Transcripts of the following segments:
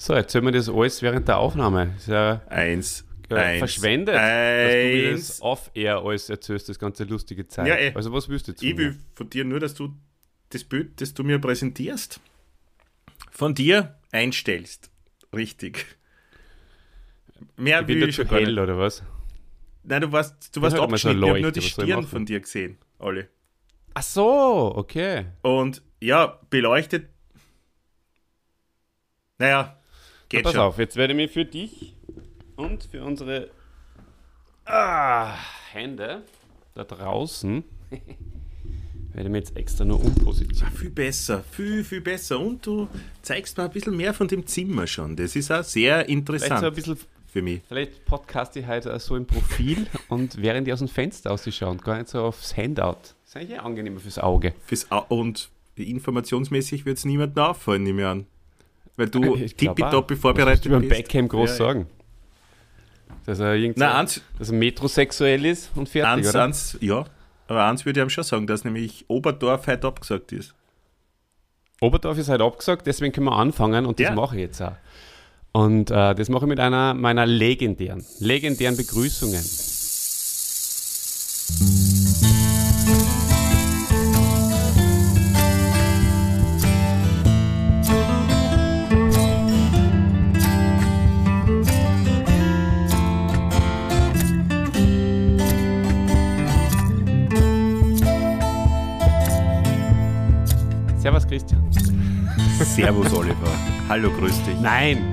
So, jetzt hören wir das alles während der Aufnahme. Ja Eins. äh, eins, verschwendet, dass du mir Eins. das off-air alles erzählst, das ganze lustige Zeit. Ja, eh. Also was willst du jetzt? Ich von will mir? von dir nur, dass du das Bild, das du mir präsentierst, von dir einstellst. Richtig. Mehr Ich bin will ich schon hell, nicht. oder was? Nein, du warst, du warst halt immer so abgeschnitten. Ich habe nur die Stirn von dir gesehen, alle. Ach so, okay. Und ja, beleuchtet. Naja, geht Pass schon. auf, jetzt werde ich mir für dich und für unsere ah, Hände da draußen werde ich mir jetzt extra nur umpositionieren. Viel besser, viel, viel besser. Und du zeigst mir ein bisschen mehr von dem Zimmer schon. Das ist auch sehr Vielleicht so ein interessant bisschen, für mich. vielleicht podcast ich heute so im Profil und während ich aus dem Fenster ausschaue und gar nicht so aufs Handout. Das ist eigentlich eh angenehmer fürs Auge. Fürs Au und informationsmäßig wird es niemandem auffallen, nehme ich an. Weil du Ich tippitoppi vorbereitet willst du über bist. Beckham groß Ja, sagen? Dass er irgendwie Na, eins, dass er metrosexuell ist und fertig, eins, oder? eins, ja. Aber eins würde ich ihm schon sagen, dass nämlich Oberdorf heute abgesagt ist. Oberdorf ist halt abgesagt, deswegen können wir anfangen und das Ja. mache ich jetzt auch. Und äh, das mache ich mit einer meiner legendären, legendären Begrüßungen. Servus, Oliver. Hallo, grüß dich. Nein,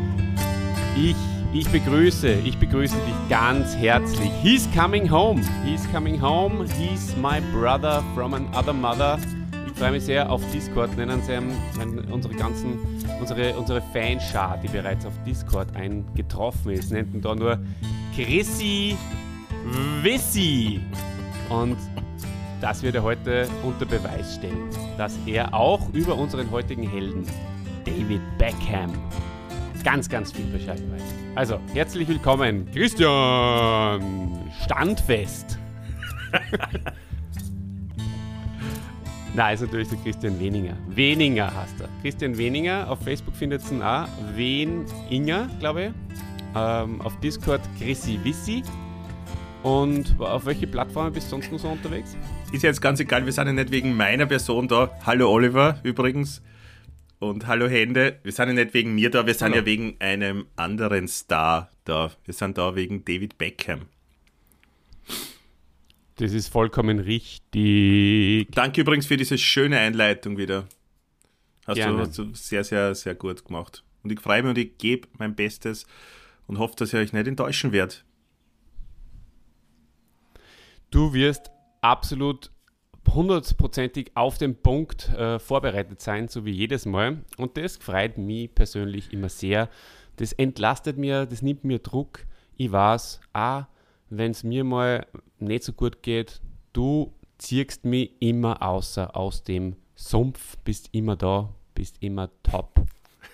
ich, ich begrüße, ich begrüße dich ganz herzlich. He's coming home. He's coming home. He's my brother from another mother. Ich freue mich sehr auf Discord. Nennen Sie unsere ganzen, unsere, unsere Fanschar, die bereits auf Discord eingetroffen ist, nennt ihn da nur Chrissy Wissi. Und das wird er heute unter Beweis stellen, dass er auch über unseren heutigen Helden David Beckham ganz, ganz viel Bescheid weiß. Also, herzlich willkommen, Christian Standfest. Na, ist natürlich der Christian Weninger. Weninger hast er. Christian Weninger, auf Facebook findet ihr ihn auch. Weninger, glaube ich. Ähm, auf Discord Chrissy Wissi. Und auf welche Plattformen bist du sonst noch so unterwegs? Ist jetzt ganz egal, wir sind ja nicht wegen meiner Person da. Hallo, Oliver, übrigens. Und hallo, Hände. Wir sind ja nicht wegen mir da, wir sind Hallo. ja wegen einem anderen Star da. Wir sind da wegen David Beckham. Das ist vollkommen richtig. Danke übrigens für diese schöne Einleitung wieder. Hast du, hast du sehr, sehr, sehr gut gemacht. Und ich freue mich und ich gebe mein Bestes und hoffe, dass ich euch nicht enttäuschen werde. Du wirst absolut hundertprozentig auf den Punkt äh, vorbereitet sein, so wie jedes Mal. Und das freut mich persönlich immer sehr. Das entlastet mir, das nimmt mir Druck. Ich weiß, auch wenn es mir mal nicht so gut geht, du ziehst mich immer außer aus dem Sumpf, bist immer da, bist immer top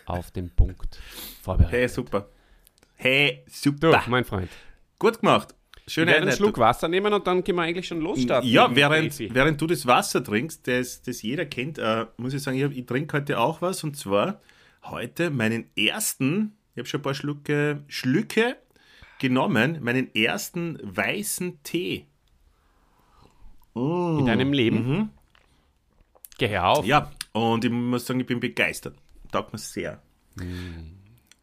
auf den Punkt vorbereitet. Hey, super. Hey, Du, super. mein Freund. Gut gemacht. Werde einen. Schluck Wasser nehmen und dann können wir eigentlich schon losstarten. Ja, während, während du das Wasser trinkst, das, das jeder kennt, äh, muss ich sagen, ich, ich trinke heute auch was und zwar heute meinen ersten, ich habe schon ein paar Schlucke, Schlücke genommen, meinen ersten weißen Tee. in deinem Leben. Geh her auf. Mhm. Ja, und ich muss sagen, ich bin begeistert. Taugt mir sehr.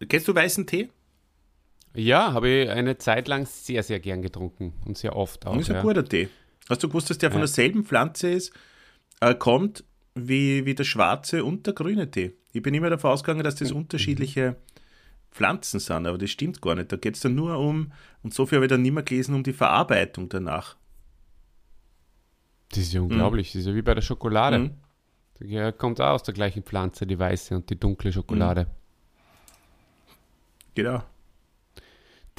Kennst du weißen Tee? Ja, habe ich eine Zeit lang sehr, sehr gern getrunken und sehr oft auch. Das ist ein ja. guter Tee. Hast du gewusst, dass der von derselben Pflanze ist, äh, kommt wie, wie der schwarze und der grüne Tee? Ich bin immer davon ausgegangen, dass Mhm. das unterschiedliche Pflanzen sind, aber das stimmt gar nicht. Da geht es dann nur um, und so viel habe ich dann nicht mehr gelesen, um die Verarbeitung danach. Das ist ja unglaublich. Das ist ja wie bei der Schokolade. Mhm. Ja, kommt auch aus der gleichen Pflanze, die weiße und die dunkle Schokolade. Genau.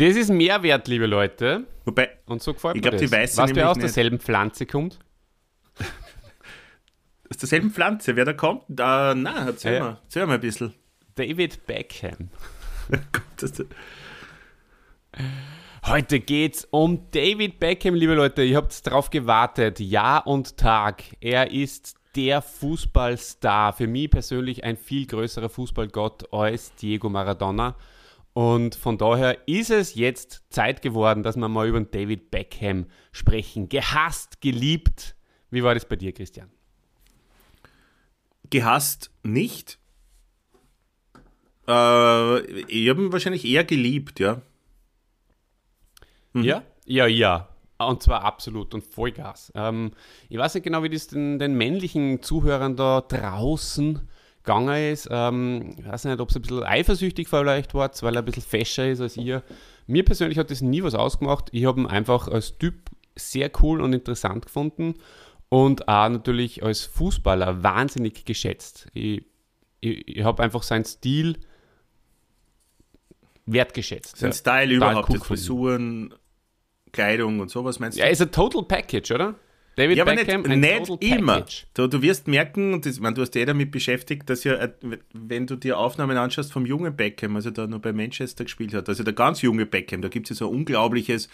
Das ist Mehrwert, liebe Leute. Wobei, Und so gefällt Ich das. die weiße Was wer aus nicht. derselben Pflanze kommt? aus derselben Pflanze, wer da kommt, da, na, erzähl ja. mal, erzähl mal ein bisschen. David Beckham. Heute geht's um David Beckham, liebe Leute. Ihr habt drauf gewartet. Jahr und Tag. Er ist der Fußballstar. Für mich persönlich ein viel größerer Fußballgott als Diego Maradona. Und von daher ist es jetzt Zeit geworden, dass wir mal über David Beckham sprechen. Gehasst, geliebt. Wie war das bei dir, Christian? Gehasst nicht. Äh, ich habe ihn wahrscheinlich eher geliebt, ja. Mhm. Ja? Ja, ja. Und zwar absolut und Vollgas. Ähm, ich weiß nicht genau, wie das den, den männlichen Zuhörern da draußen gegangen ist. Ähm, ich weiß nicht, ob es ein bisschen eifersüchtig vielleicht war, weil er ein bisschen fescher ist als ihr. Mir persönlich hat das nie was ausgemacht. Ich habe ihn einfach als Typ sehr cool und interessant gefunden und auch natürlich als Fußballer wahnsinnig geschätzt. Ich, ich, ich habe einfach seinen Stil wertgeschätzt. Sein ja, Style überhaupt, cool Frisuren, Kleidung und sowas meinst du? Ja, ist ein Total Package, oder? David ja, Beckham, aber nicht, nicht immer. Du, du, wirst merken, das, man, du hast ja damit beschäftigt, dass ja, äh, wenn du dir Aufnahmen anschaust vom jungen Beckham, also der noch bei Manchester gespielt hat, also der ganz junge Beckham, da gibt es ja so ein unglaubliches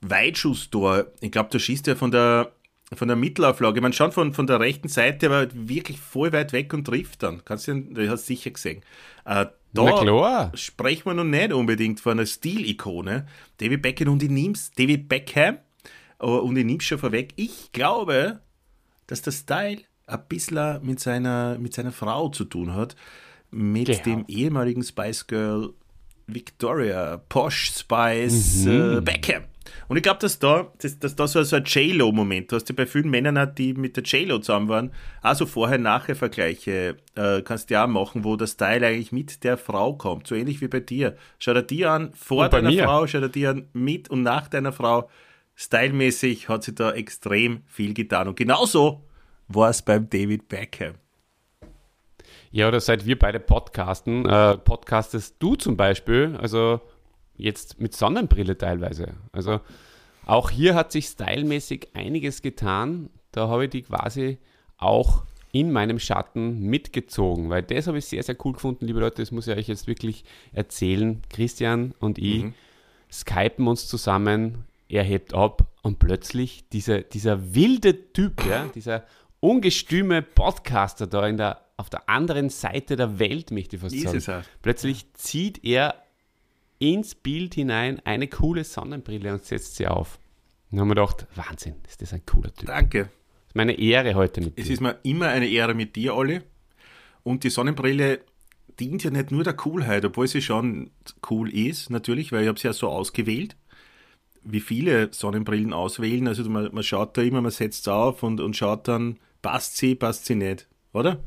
Weitschusstor. Ich glaube, da schießt er von der, von der Mittelauflage, man schaut von, von der rechten Seite, aber wirklich voll weit weg und trifft dann. Kannst du, du hast sicher gesehen. Äh, da sprechen wir noch nicht unbedingt von einer Stilikone. David Beckham und ich nimm's, David Beckham und ich nehme schon vorweg, ich glaube, dass der Style ein bisschen mit seiner, mit seiner Frau zu tun hat, mit genau. dem ehemaligen Spice Girl Victoria, Posh Spice mhm. äh, Beckham. Und ich glaube, dass da, dass, dass da so, so ein J-Lo-Moment, du hast ja bei vielen Männern, die mit der J-Lo zusammen waren, also Vorher-Nachher-Vergleiche äh, kannst du ja auch machen, wo der Style eigentlich mit der Frau kommt, so ähnlich wie bei dir. Schau dir die an vor deiner mir. Frau, schau dir die an mit und nach deiner Frau. Stylmäßig hat sie da extrem viel getan. Und genauso war es beim David Beckham. Ja, oder seit wir beide podcasten, äh, podcastest du zum Beispiel, also jetzt mit Sonnenbrille teilweise. Also auch hier hat sich stylmäßig einiges getan. Da habe ich die quasi auch in meinem Schatten mitgezogen, weil das habe ich sehr, sehr cool gefunden, liebe Leute. Das muss ich euch jetzt wirklich erzählen. Christian und ich mhm. skypen uns zusammen er hebt ab und plötzlich dieser, dieser wilde Typ, ja, dieser ungestüme Podcaster da in der, auf der anderen Seite der Welt, möchte ich fast sagen. Plötzlich zieht er ins Bild hinein eine coole Sonnenbrille und setzt sie auf. Und dann haben wir gedacht, Wahnsinn, ist das ein cooler Typ. Danke. Das ist meine Ehre heute mit dir. Es ist mir immer eine Ehre mit dir, Olli. Und die Sonnenbrille dient ja nicht nur der Coolheit, obwohl sie schon cool ist, natürlich, weil ich habe sie ja so ausgewählt wie viele Sonnenbrillen auswählen. Also man, man schaut da immer, man setzt auf und, und schaut dann, passt sie, passt sie nicht, oder?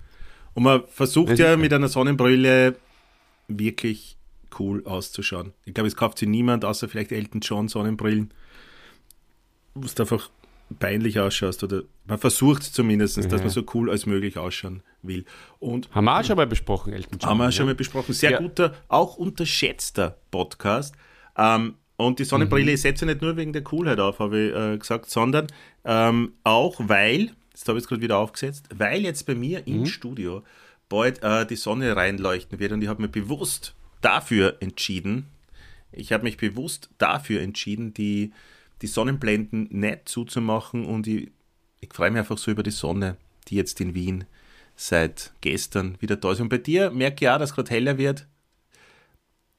Und man versucht ja mit einer Sonnenbrille wirklich cool auszuschauen. Ich glaube, es kauft sie niemand, außer vielleicht Elton John Sonnenbrillen, wo es einfach peinlich ausschaust oder man versucht zumindest, dass man so cool als möglich ausschauen will. Und haben wir auch schon mal besprochen, Elton John. Haben wir ja. schon mal besprochen. Sehr ja. guter, auch unterschätzter Podcast. Ähm, und die Sonnenbrille mhm. setze ich nicht nur wegen der Coolheit auf, habe ich äh, gesagt, sondern ähm, auch weil, das habe ich gerade wieder aufgesetzt, weil jetzt bei mir mhm. im Studio bald äh, die Sonne reinleuchten wird und ich habe mich bewusst dafür entschieden, ich habe mich bewusst dafür entschieden, die, die Sonnenblenden nicht zuzumachen und ich, ich freue mich einfach so über die Sonne, die jetzt in Wien seit gestern wieder da ist. Und bei dir merke ich auch, dass es gerade heller wird.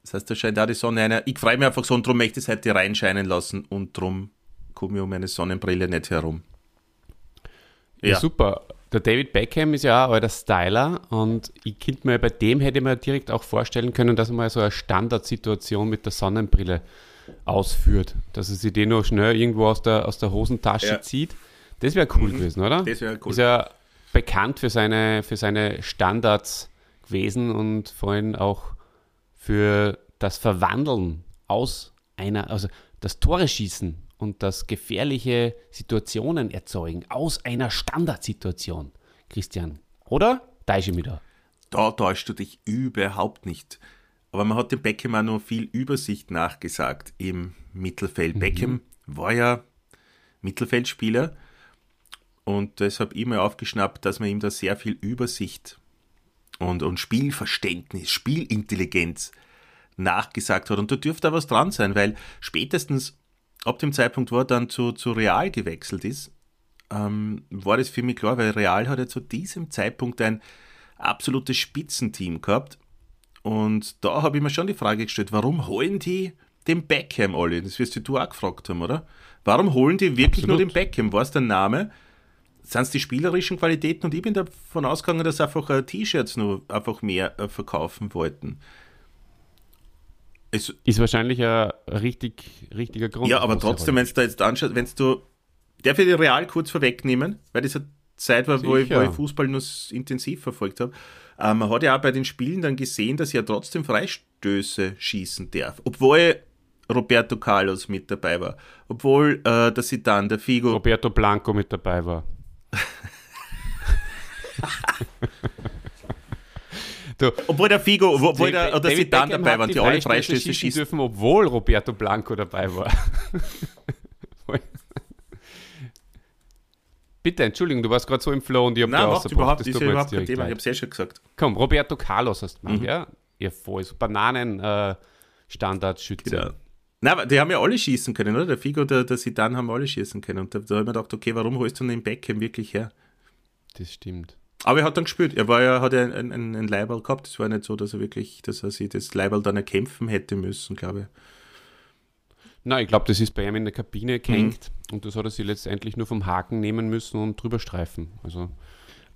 Das heißt, da scheint auch die Sonne einer. Ich freue mich einfach so und darum möchte ich es heute reinscheinen lassen und darum komme ich um meine Sonnenbrille nicht herum. Ja. ja. super. Der David Beckham ist ja auch alter Styler und ich könnte mir bei dem hätte man direkt auch vorstellen können, dass er mal so eine Standardsituation mit der Sonnenbrille ausführt. Dass er sich den noch schnell irgendwo aus der, aus der Hosentasche ja. zieht. Das wäre cool mhm. gewesen, oder? Das wäre cool. Ist ja bekannt für seine, für seine Standards gewesen und vor allem auch für das Verwandeln aus einer, also das Tore schießen und das gefährliche Situationen erzeugen aus einer Standardsituation, Christian. Oder? Täusche ich mich da? Da täuschst du dich überhaupt nicht. Aber man hat dem Beckham auch noch viel Übersicht nachgesagt im Mittelfeld. Mhm. Beckham war ja Mittelfeldspieler und deshalb immer aufgeschnappt, dass man ihm da sehr viel Übersicht und, und Spielverständnis, Spielintelligenz nachgesagt hat. Und da dürfte auch was dran sein, weil spätestens ab dem Zeitpunkt, wo er dann zu, zu Real gewechselt ist, ähm, war das für mich klar, weil Real hat ja zu diesem Zeitpunkt ein absolutes Spitzenteam gehabt. Und da habe ich mir schon die Frage gestellt, warum holen die den Beckham alle? Das wirst du auch gefragt haben, oder? Warum holen die wirklich Absolut. nur den Beckham? War es der Name? Sind es die spielerischen Qualitäten? Und ich bin davon ausgegangen, dass einfach äh, T-Shirts nur einfach mehr äh, verkaufen wollten. Es ist wahrscheinlich ein richtig, richtiger Grund. Ja, aber trotzdem, wenn du da jetzt anschaust, wenn du, darf ich die Real kurz vorwegnehmen, weil das eine Zeit war, wo ich, wo ich, Fußball nur intensiv verfolgt habe. Ähm, man hat ja auch bei den Spielen dann gesehen, dass er trotzdem Freistöße schießen darf. Obwohl Roberto Carlos mit dabei war. Obwohl äh, der Sidan, der Figo. Roberto Blanco mit dabei war. Du, obwohl der Figo, obwohl der, oder David Zidane dabei waren, die, die alle Freistöße schießen dürfen, obwohl Roberto Blanco dabei war. Bitte, Entschuldigung, du warst gerade so im Flow und ich habe Nein, macht überhaupt, das ist ja überhaupt kein Thema, ich habe es ja schon gesagt. Komm, Roberto Carlos hast du mhm. ja? Ihr voll, so Bananen-Standardschütze. Äh, genau. Nein, die haben ja alle schießen können, oder? Der Figo, der, der Sidan haben alle schießen können. Und da, da habe ich mir gedacht, okay, warum holst du den Beckham wirklich her? Das stimmt. Aber er hat dann gespielt. Er war ja, hat ja ein, ein, ein Leiberl gehabt. Es war nicht so, dass er wirklich, dass er sich das Leiberl dann erkämpfen hätte müssen, glaube ich. Nein, ich glaube, das ist bei ihm in der Kabine gehängt mhm. und das hat er sich letztendlich nur vom Haken nehmen müssen und drüber streifen. Also,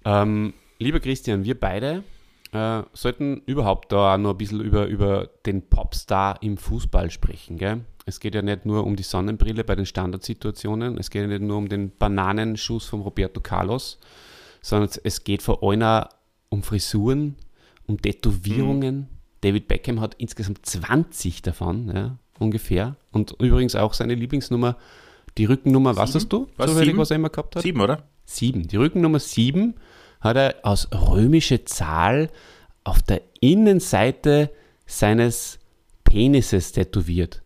ähm, lieber Christian, wir beide äh, sollten überhaupt da noch ein bisschen über, über den Popstar im Fußball sprechen. Gell? Es geht ja nicht nur um die Sonnenbrille bei den Standardsituationen, es geht ja nicht nur um den Bananenschuss von Roberto Carlos, sondern es geht vor allem um Frisuren, um Tätowierungen. Mhm. David Beckham hat insgesamt 20 davon, ja, ungefähr. Und übrigens auch seine Lieblingsnummer, die Rückennummer, was hast du? Was, zufällig, was er immer gehabt hat? Sieben, oder? Sieben. Die Rückennummer sieben hat er aus römischer Zahl auf der Innenseite seines Penises tätowiert.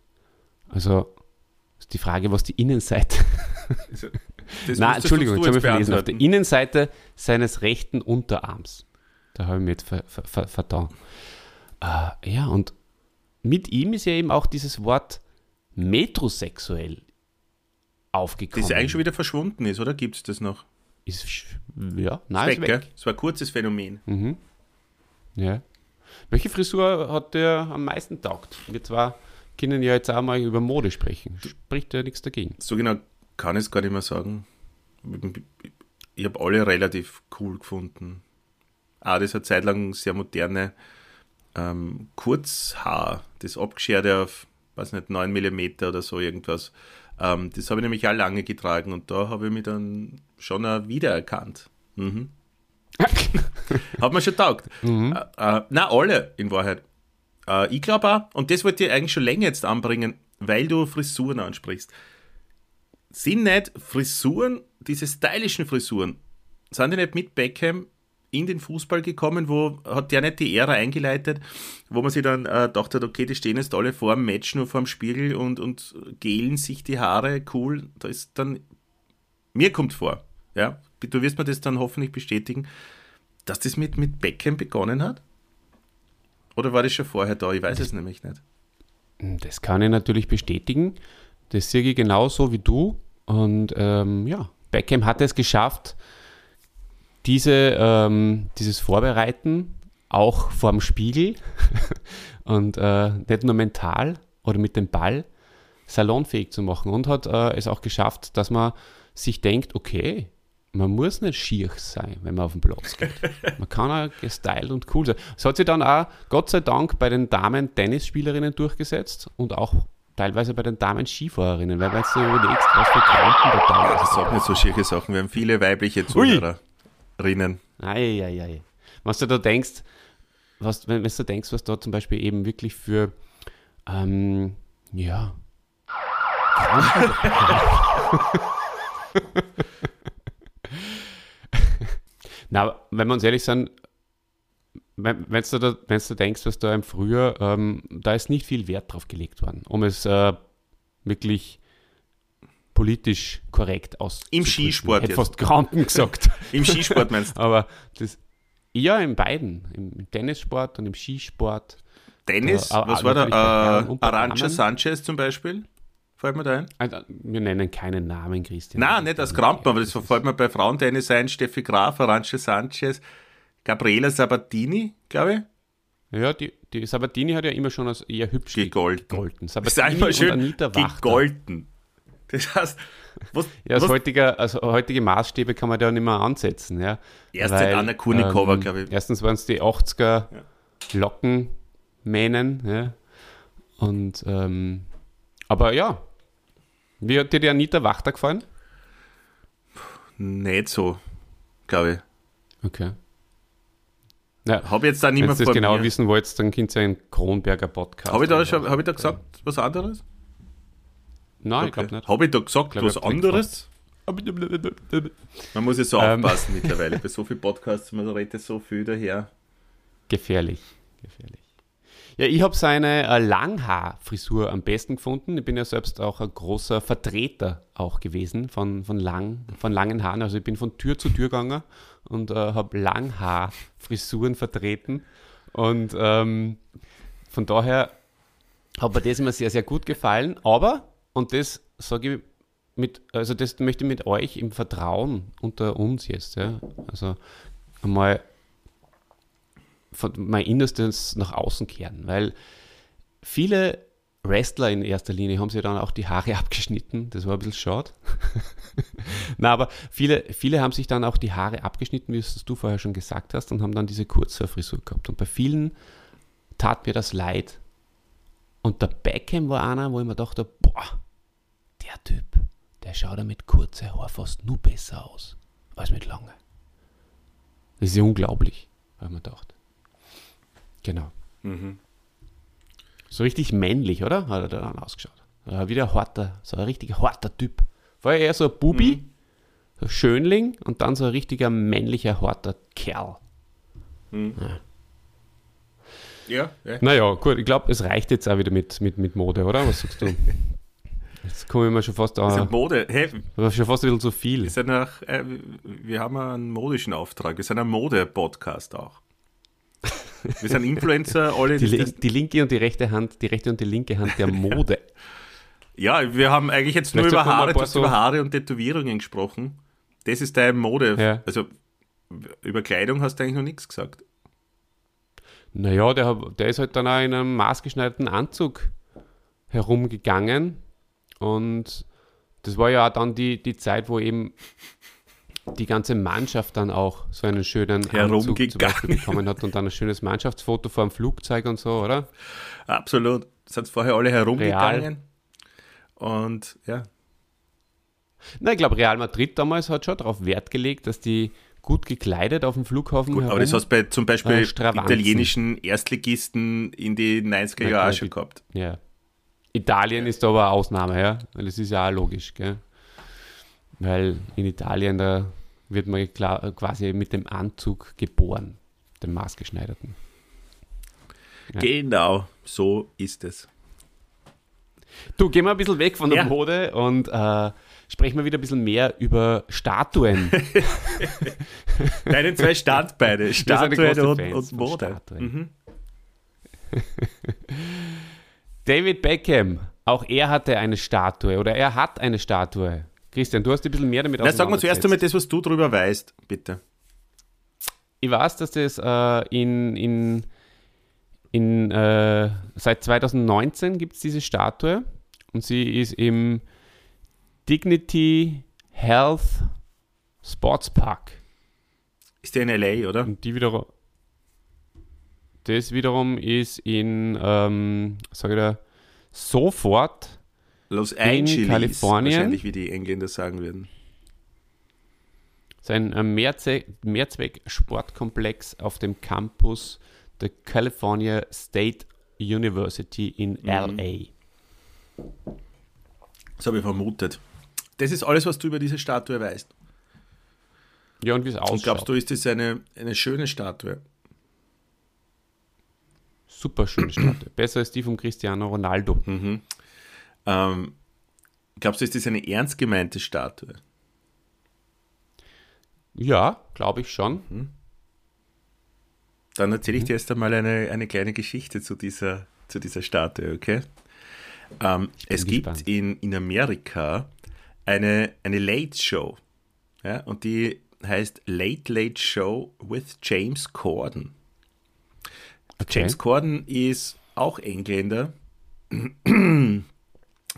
Also ist die Frage, was die Innenseite. Das Nein, Entschuldigung, jetzt habe ich verlesen. Auf der Innenseite seines rechten Unterarms. Da habe ich mir jetzt ver, ver, ver, vertan. Äh, ja, und mit ihm ist ja eben auch dieses Wort metrosexuell aufgekommen. Das eigentlich schon wieder verschwunden ist, oder? Gibt es das noch? Ist, ja, nein, ist weg. weg. Es war ein kurzes Phänomen. Mhm. Ja. Welche Frisur hat der am meisten taugt? Wir zwar können ja jetzt auch mal über Mode sprechen. Spricht ja nichts dagegen. So genau kann ich es gar nicht mehr sagen. Ich habe alle relativ cool gefunden. Auch das hat zeitlang sehr moderne ähm, Kurzhaar, das abgescherte auf, weiß nicht, 9 mm oder so irgendwas. Ähm, das habe ich nämlich auch lange getragen und da habe ich mich dann schon auch wiedererkannt. Mhm. Hat mir schon taugt. Mhm. Äh, äh, na, alle in Wahrheit. Äh, ich glaube auch, und das wollte ich eigentlich schon länger jetzt anbringen, weil du Frisuren ansprichst. Sind nicht Frisuren, diese stylischen Frisuren, sind die nicht mit Beckham in den Fußball gekommen, wo hat der nicht die Ära eingeleitet, wo man sich dann äh, gedacht hat, okay, die stehen jetzt alle vor dem Match nur vor dem Spiegel und, und gelen sich die Haare, cool. Da ist dann, mir kommt vor, ja, du wirst mir das dann hoffentlich bestätigen, dass das mit, mit Beckham begonnen hat? Oder war das schon vorher da? Ich weiß es nämlich nicht. Das kann ich natürlich bestätigen. Das sehe ich genauso wie du. Und ähm, ja, Beckham hat es geschafft, diese, ähm, dieses Vorbereiten auch vorm Spiegel und äh, nicht nur mental oder mit dem Ball salonfähig zu machen und hat äh, es auch geschafft, dass man sich denkt, okay, man muss nicht schier sein, wenn man auf den Platz geht. Man kann auch gestylt und cool sein. Es hat sich dann auch, Gott sei Dank, bei den Damen-Tennisspielerinnen durchgesetzt und auch teilweise bei den Damen-Skifahrerinnen, weil wenn du überlegst, was für Kranken da teilweise Das sind nicht so schicke Sachen. Wir haben viele weibliche Zuhörer rinnen. Eieiei. Was du da denkst, was, wenn, wenn du denkst, was da zum Beispiel eben wirklich für, ähm, ja, Na, wenn wir uns ehrlich sind, wenn, du da, wenn du denkst, was da im Frühjahr, ähm, da ist nicht viel Wert drauf gelegt worden, um es äh, wirklich politisch korrekt aus. Im Skisport. Ich hätte fast Kranken gesagt. Im Skisport meinst du? Aber das, ja, in beiden. Im Tennissport und im Skisport. Tennis? Da, was war da? Äh, Arantxa Sanchez zum Beispiel? fällt mir da ein. Also, wir nennen keinen Namen, Christian. Nein, nicht als Krampen, aber das fällt mir bei Frauentennis ein. Steffi Graf, Arantxa Sanchez, Gabriela Sabatini, glaube ich. Ja, die, die Sabatini hat ja immer schon als eher hübsch Gegolten. gegolten. Das ist Sabatini einfach schön Anita Wachter. gegolten. Das heißt, was, Ja, als, heutiger, als heutige Maßstäbe kann man da nicht mehr ansetzen. Ja. Erst seit Anna Kurnikova, glaub ich. Erstens waren es die 80er Lockenmähnen. Ja. Und, ähm, aber ja, wie hat dir die Anita Wachter gefallen? nicht so, glaube ich. Okay. Ja, Habe jetzt da nicht wenn mehr ihr das genau mir. wissen wollt, dann könnt ihr einen Kronberger Podcast. Habe ich, da anschauen. schon- hab ich da gesagt was anderes? Nein, ich glaube nicht. Habe ich da gesagt glaub, was ich anderes? Man muss ja so Ähm. aufpassen mittlerweile. Bei so vielen Podcasts, man redet so viel daher. Gefährlich, gefährlich. Ja, ich habe seine äh, Langhaarfrisur am besten gefunden. Ich bin ja selbst auch ein großer Vertreter auch gewesen von, von, lang, von langen Haaren. Also ich bin von Tür zu Tür gegangen und äh, habe Langhaarfrisuren vertreten. Und ähm, von daher hat mir das immer sehr, sehr gut gefallen. Aber, und das sage ich mit, also das möchte ich mit euch im Vertrauen unter uns jetzt, ja, also einmal von mein Innerstes nach außen kehren, weil viele Wrestler in erster Linie haben sich dann auch die Haare abgeschnitten, das war ein bisschen schade. Na, aber viele, viele haben sich dann auch die Haare abgeschnitten, wie es du vorher schon gesagt hast, und haben dann diese Kurzhaarfrisur gehabt. Und bei vielen tat mir das leid. Und der Beckham war einer, wo ich mir dachte, boah, der Typ, der schaut ja mit kurzen Haaren fast nur besser aus als mit langen. Das ist ja unglaublich, habe ich mir gedacht. Genau. Mhm. So richtig männlich, oder? Hat er dann ausgeschaut. Ja, wieder ein harter, so ein richtig harter Typ. Ja eher so ein Bubi, so ein Schönling und dann so ein richtiger männlicher, harter Kerl. Ja, ja. Naja, gut, ich glaube, es reicht jetzt auch wieder mit, mit, mit Mode, oder? Was sagst du? Jetzt komme ich mir schon fast, an, Mode, hey, schon fast ein bisschen zu viel. wir, sind nach, äh, wir haben einen modischen Auftrag. Wir sind ein Mode-Podcast auch. Wir sind Influencer, alle. Die, das- die linke und die rechte Hand, die rechte und die linke Hand der Mode. ja, wir haben eigentlich jetzt nur über wir Haare, so- über Haare und Tätowierungen gesprochen. Das ist deine Mode. Ja. Also über Kleidung hast du eigentlich noch nichts gesagt. Naja, der, der ist halt dann auch in einem maßgeschneiderten Anzug herumgegangen. Und das war ja auch dann die, die Zeit, wo eben die ganze Mannschaft dann auch so einen schönen Anzug bekommen hat und dann ein schönes Mannschaftsfoto vor dem Flugzeug und so, oder? Absolut. Sind vorher alle herumgegangen. Und ja, Na, ich glaube, Real Madrid damals hat schon darauf Wert gelegt, dass die gut gekleidet auf dem Flughafen gut, aber das hast du bei zum Beispiel äh, italienischen Erstligisten in die 90er Na Jahre schon gehabt. Ja. Italien ist aber eine Ausnahme, ja. Weil das ist ja auch logisch, gell? Weil in Italien, da wird man klar, quasi mit dem Anzug geboren, dem maßgeschneiderten. Ja. Genau, so ist es. Du, gehen wir ein bisschen weg von der Ja. Mode und äh, sprechen wir wieder ein bisschen mehr über Statuen. Deine zwei Standbeine, Statuen und, und Mode. Statuen. Mhm. David Beckham, auch er hatte eine Statue oder er hat eine Statue. Christian, du hast ein bisschen mehr damit Na, sag mal zuerst einmal das, was du drüber weißt, bitte. Ich weiß, dass das äh, in, in, in äh, seit 2019 gibt es diese Statue und sie ist im Dignity Health Sports Park. Ist der in L.A., oder? Und die wiederum, das wiederum ist in, ähm, sag ich da, sofort Los Angeles, Kalifornien. wahrscheinlich, wie die Engländer sagen würden. sein äh, Mehrzwe Mehrzweck-Sportkomplex auf dem Campus der California State University in Mhm. LA. Das habe ich vermutet. Das ist alles, was du über diese Statue weißt. Ja, und wie es Und ausschaut. glaubst du, ist das eine, eine schöne Statue? Super schöne Statue. Besser als die von Cristiano Ronaldo. Mhm. Ähm, glaubst du, ist das eine ernst gemeinte Statue? Ja, glaube ich schon. Dann erzähle ich Mhm. dir erst einmal eine, eine kleine Geschichte zu dieser, zu dieser Statue, okay? Ähm, es gespannt. gibt in, in Amerika eine, eine Late Show. Ja, und die heißt Late Late Show with James Corden. Okay. James Corden ist auch Engländer,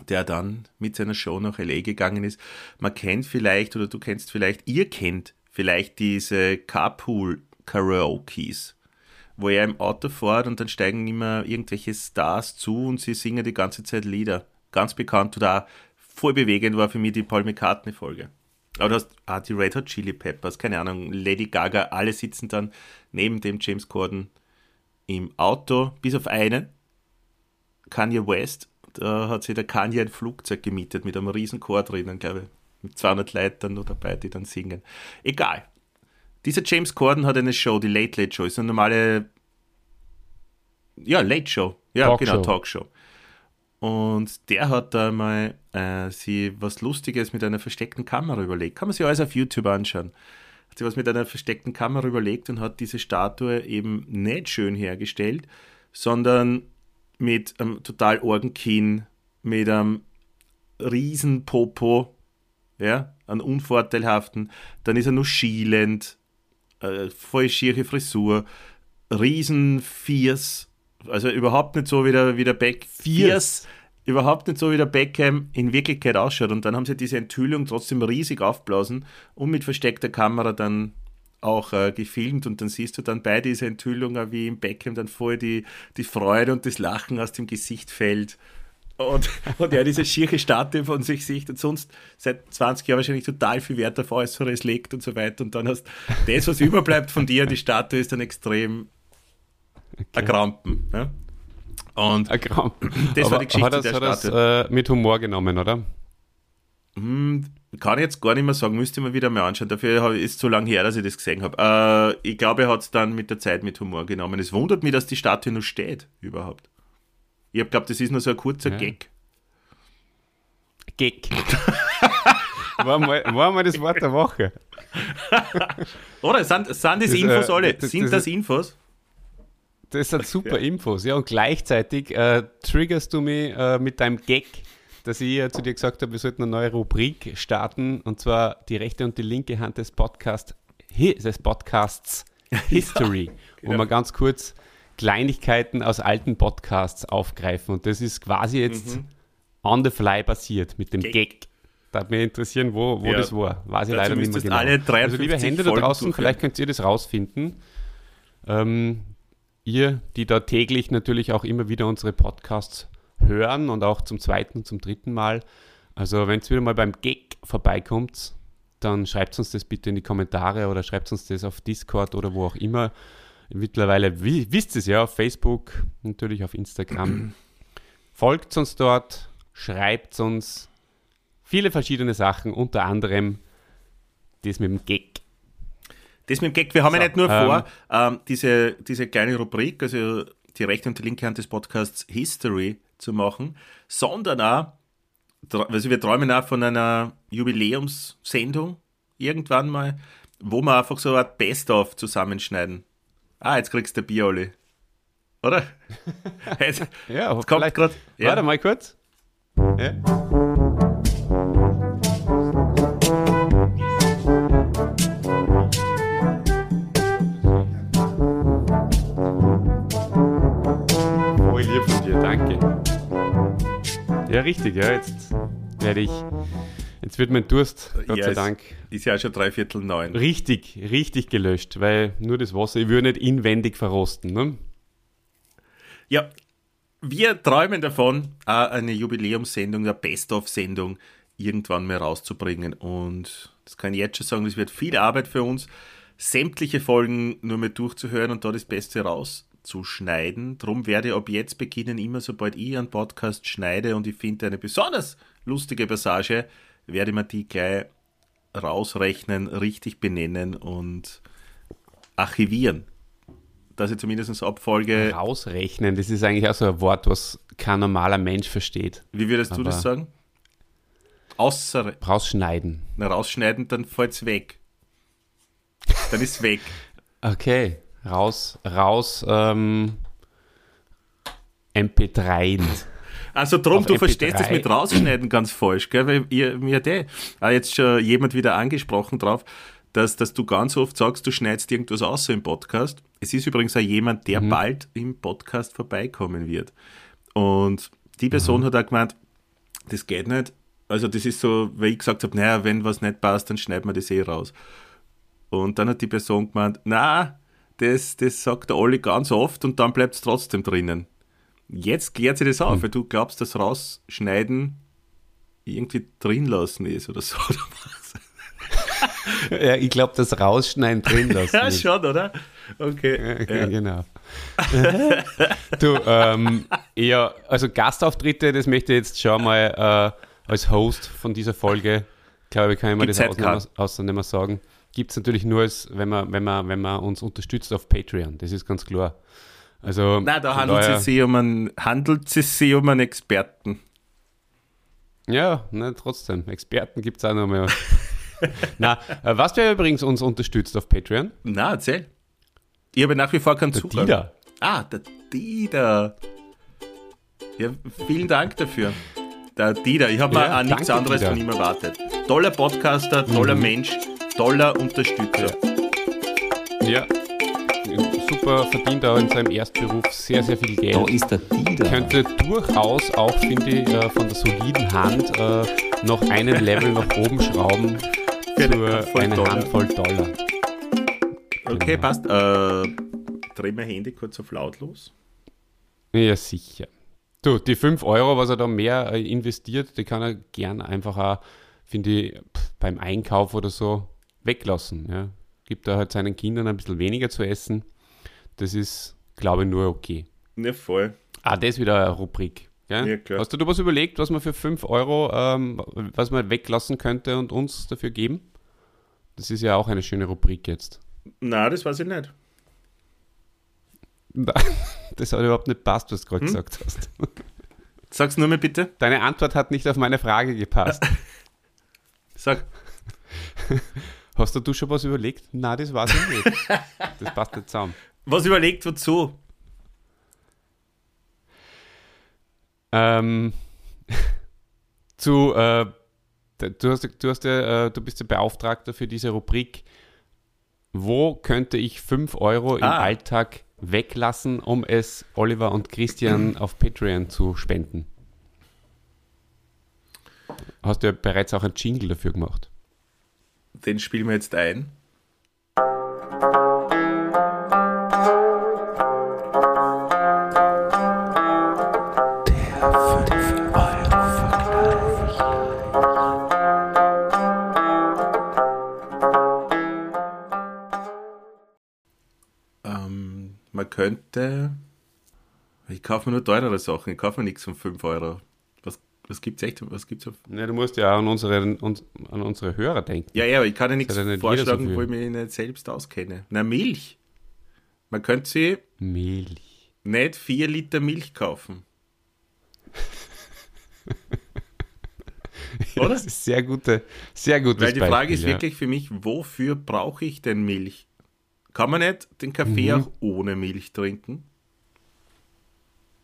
der dann mit seiner Show nach LA gegangen ist. Man kennt vielleicht, oder du kennst vielleicht, ihr kennt vielleicht diese Carpool Karaokes, wo er im Auto fährt und dann steigen immer irgendwelche Stars zu und sie singen die ganze Zeit Lieder. Ganz bekannt oder voll bewegend war für mich die Paul McCartney-Folge. Aber du hast ah, die Red Hot Chili Peppers, keine Ahnung, Lady Gaga, alle sitzen dann neben dem James Corden im Auto, bis auf einen, Kanye West, da hat sich der Kanye ein Flugzeug gemietet mit einem riesen Chor drinnen, glaube ich. Mit 200 Leuten nur dabei, die dann singen. Egal. Dieser James Corden hat eine Show, die Late Late Show, ist eine normale, ja, Late Show. Ja, Talkshow. genau, Talkshow. Und der hat da mal äh, sie was Lustiges mit einer versteckten Kamera überlegt. Kann man sich alles auf YouTube anschauen. Sie was mit einer versteckten Kamera überlegt und hat diese Statue eben nicht schön hergestellt, sondern mit einem total Orgenkinn, mit einem riesen Popo, ja, einen unvorteilhaften. Dann ist er nur schielend, äh, voll schiere Frisur, riesen Fiers, also überhaupt nicht so wie der, wie der Beck. Fiers. Überhaupt nicht so wie der Beckham in Wirklichkeit ausschaut. Und dann haben sie diese Enthüllung trotzdem riesig aufblasen und mit versteckter Kamera dann auch äh, gefilmt und dann siehst du dann bei dieser Enthüllung, auch wie im Beckham dann voll die, die Freude und das Lachen aus dem Gesicht fällt. Und, und er diese schiere Statue von sich sieht und sonst seit 20 Jahren wahrscheinlich total viel Wert auf Äußeres legt und so weiter. Und dann hast das, was überbleibt von dir, die Statue ist dann extrem ein Krampen. Ja? Und Ein Graum. Das war die Geschichte hat das, der hat das äh, mit Humor genommen, oder? hm, kann ich jetzt gar nicht mehr sagen, müsste ich mir wieder mal anschauen. Dafür ist zu lange her, dass ich das gesehen habe. Äh, ich glaube, er hat es dann mit der Zeit mit Humor genommen. Es wundert mich, dass die Statue noch steht, überhaupt. Ich habe glaubt, das ist nur so ein kurzer Ja. Gag. Gag. war, mal, war mal das Wort der Woche. Oder? Sind, sind das, Das, Infos äh, alle? das- sind das- das Infos? Das sind super Infos, ja. Und gleichzeitig äh, triggerst du mich äh, mit deinem Gag, dass ich ja zu dir gesagt habe, wir sollten eine neue Rubrik starten, und zwar die rechte und die linke Hand des, Podcast, hi, des Podcasts History, wo genau. wir ganz kurz Kleinigkeiten aus alten Podcasts aufgreifen. Und das ist quasi jetzt on the fly passiert mit dem Gag. Gag. Da würde mich interessieren, wo, wo Ja. das war. Weiß ich Dazu leider nicht mehr genau. alle 53 also liebe Hände da draußen, vielleicht könnt ihr das rausfinden. Ähm, ihr, die da täglich natürlich auch immer wieder unsere Podcasts hören und auch zum zweiten, zum dritten Mal. Also wenn es wieder mal beim Gag vorbeikommt, dann schreibt uns das bitte in die Kommentare oder schreibt uns das auf Discord oder wo auch immer. Mittlerweile wi- wisst ihr es ja, auf Facebook, natürlich auf Instagram. Folgt uns dort, schreibt uns viele verschiedene Sachen, unter anderem das mit dem Gag. Das mit dem Gag, wir haben ja So, nicht nur ähm, vor, ähm, diese, diese kleine Rubrik, also die rechte und die linke Hand des Podcasts History zu machen, sondern auch, also wir träumen auch von einer Jubiläumssendung irgendwann mal, wo wir einfach so ein Best-of zusammenschneiden. Ah, jetzt kriegst du Bier, Olli. Oder? Jetzt, Ja, jetzt kommt gerade. Ja. Warte mal kurz. Ja. Ja, richtig, ja, jetzt werde ich, jetzt wird mein Durst, Gott Ja, sei Dank, Ist ja schon drei Viertel neun. richtig, richtig gelöscht, weil nur das Wasser, ich würde nicht inwendig verrosten, ne? Ja, wir träumen davon, eine Jubiläumssendung, eine Best-of-Sendung irgendwann mal rauszubringen. Und das kann ich jetzt schon sagen, das wird viel Arbeit für uns, sämtliche Folgen nur mal durchzuhören und da das Beste rauszuschneiden. Drum werde ich ab jetzt beginnen, immer sobald ich einen Podcast schneide und ich finde eine besonders lustige Passage, werde ich mir die gleich rausrechnen, richtig benennen und archivieren. Dass ich zumindest ab Folge Rausrechnen, das ist eigentlich auch so ein Wort, was kein normaler Mensch versteht. Wie würdest du Aber- das sagen? Außer Rausschneiden. na, rausschneiden, dann fällt's weg. Dann ist weg. Okay, raus, raus, ähm, MP3. Also drum, Auf du MP3. verstehst das mit rausschneiden ganz falsch, gell? Weil ihr, mir der, ah, jetzt schon jemand wieder angesprochen drauf, dass, dass du ganz oft sagst, du schneidest irgendwas aus im Podcast. Es ist übrigens auch jemand, der Mhm. bald im Podcast vorbeikommen wird. Und die Person hat auch gemeint, das geht nicht. Also das ist so, weil ich gesagt habe, naja, wenn was nicht passt, dann schneiden wir das eh raus. Und dann hat die Person gemeint, na, das, das sagt der Olli ganz oft und dann bleibt es trotzdem drinnen. Jetzt klärt sich das auf, weil du glaubst, dass Rausschneiden irgendwie drin lassen ist oder so. oder was? Ja, ich glaube, das Rausschneiden drin lassen. Ja, ist. schon, oder? Okay. Ja, Ja. genau. du, ähm, ja, also Gastauftritte, das möchte ich jetzt schon mal äh, als Host von dieser Folge, glaube ich, kann ich mal Gibt's das halt mehr sagen. Gibt es natürlich nur, als, wenn, man, wenn, man, wenn man uns unterstützt auf Patreon, das ist ganz klar. Also, Nein, da handelt es, sich um einen, handelt es sich um einen Experten. Ja, ne, trotzdem. Experten gibt es auch noch mehr. Na, äh, was wer übrigens uns unterstützt auf Patreon? Na, erzähl. Ich habe nach wie vor keinen Der Zugang. Dieter. Ah, der Dieter. Ja, vielen Dank dafür. Der Dieter, ich habe Ja, auch nichts anderes Dieter. von ihm erwartet. Toller Podcaster, toller Mhm. Mensch, toller Unterstützer. Ja. Super verdient auch in seinem Erstberuf sehr, sehr viel Geld. Da ist der Dieter. könnte durchaus auch, finde ich, äh, von der soliden Hand äh, noch einen Level nach oben schrauben Für eine Handvoll eine Dollar. Handvoll Dollar. Okay, passt. Äh, dreh mein Handy kurz auf lautlos. Ja, sicher. Du, die 5 Euro, was er da mehr äh, investiert, die kann er gern einfach auch, finde ich, pff, beim Einkauf oder so weglassen. Ja. Gibt er halt seinen Kindern ein bisschen weniger zu essen. Das ist, glaube ich, nur okay. Ja, voll. Ah, das ist wieder eine Rubrik. Ja. Hast du dir was überlegt, was man für 5 Euro, ähm, was man weglassen könnte und uns dafür geben? Das ist ja auch eine schöne Rubrik jetzt. Na, das weiß ich nicht. Das hat überhaupt nicht passt, was du Hm? gerade gesagt hast. Sag's nur mal bitte. Deine Antwort hat nicht auf meine Frage gepasst. Sag. Hast du, schon was überlegt? Na, das weiß ich nicht. Das passt nicht zusammen. Was überlegt, wozu? Ähm, zu, äh, du, hast, du, hast äh, du bist der Beauftragter für diese Rubrik. Wo könnte ich 5 Euro im Ah. Alltag weglassen, um es Oliver und Christian auf Patreon zu spenden? Hast du ja bereits auch ein Jingle dafür gemacht. Den spielen wir jetzt ein. Ähm, man könnte. Ich kaufe mir nur teurere Sachen. Ich kaufe mir nichts von 5 Euro. Was, was gibt's echt? Was gibt's auf Ja, du musst ja auch an unsere, uns, an unsere Hörer denken. Ja, ja, aber ich kann ja nichts ja nicht so vorschlagen, viel. wo ich mich nicht selbst auskenne. Na, Milch. Man könnte sie Milch. nicht 4 Liter Milch kaufen. Oder? Das ist sehr gute, sehr gutes Weil die Frage Beispiel, ist ja. wirklich für mich, wofür brauche ich denn Milch? Kann man nicht den Kaffee Mhm. auch ohne Milch trinken?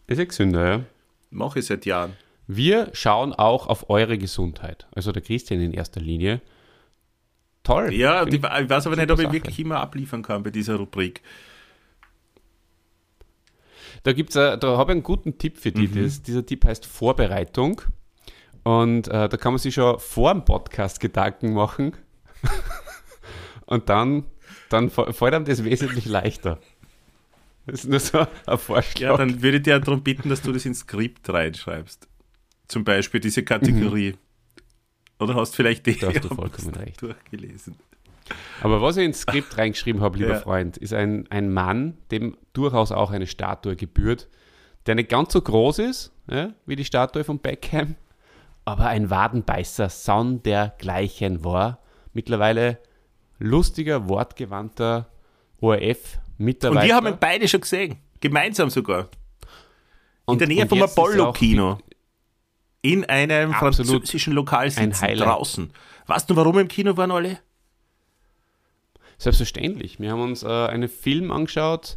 Ist ja gesünder, ja. Mache ich seit Jahren. Wir schauen auch auf eure Gesundheit. Also der Christian in erster Linie. Toll. Ja, die, ich weiß aber nicht, ob ich Sache. wirklich immer abliefern kann bei dieser Rubrik. Da gibt's, äh, da habe ich einen guten Tipp für Mhm. dich. Das, dieser Tipp heißt Vorbereitung. Und äh, da kann man sich schon vor dem Podcast Gedanken machen. Und dann, dann fällt einem das wesentlich leichter. Das ist nur so ein Vorschlag. Ja, dann würde ich dir darum bitten, dass du das ins Skript reinschreibst. Zum Beispiel diese Kategorie. Oder hast vielleicht die Da hast du vollkommen recht. durchgelesen. Aber was ich ins Skript reingeschrieben habe, lieber Ja. Freund, ist ein, ein Mann, dem durchaus auch eine Statue gebührt, der nicht ganz so groß ist, ja, wie die Statue von Beckham, aber ein Wadenbeißer sondergleichen war. Mittlerweile lustiger, wortgewandter ORF-Mitarbeiter. Und wir haben ihn beide schon gesehen. Gemeinsam sogar. In Und- der Nähe vom Apollo-Kino. In einem Absolut französischen Lokal sitzen, draußen. Weißt du, warum im Kino waren alle? Selbstverständlich. Wir haben uns äh, einen Film angeschaut.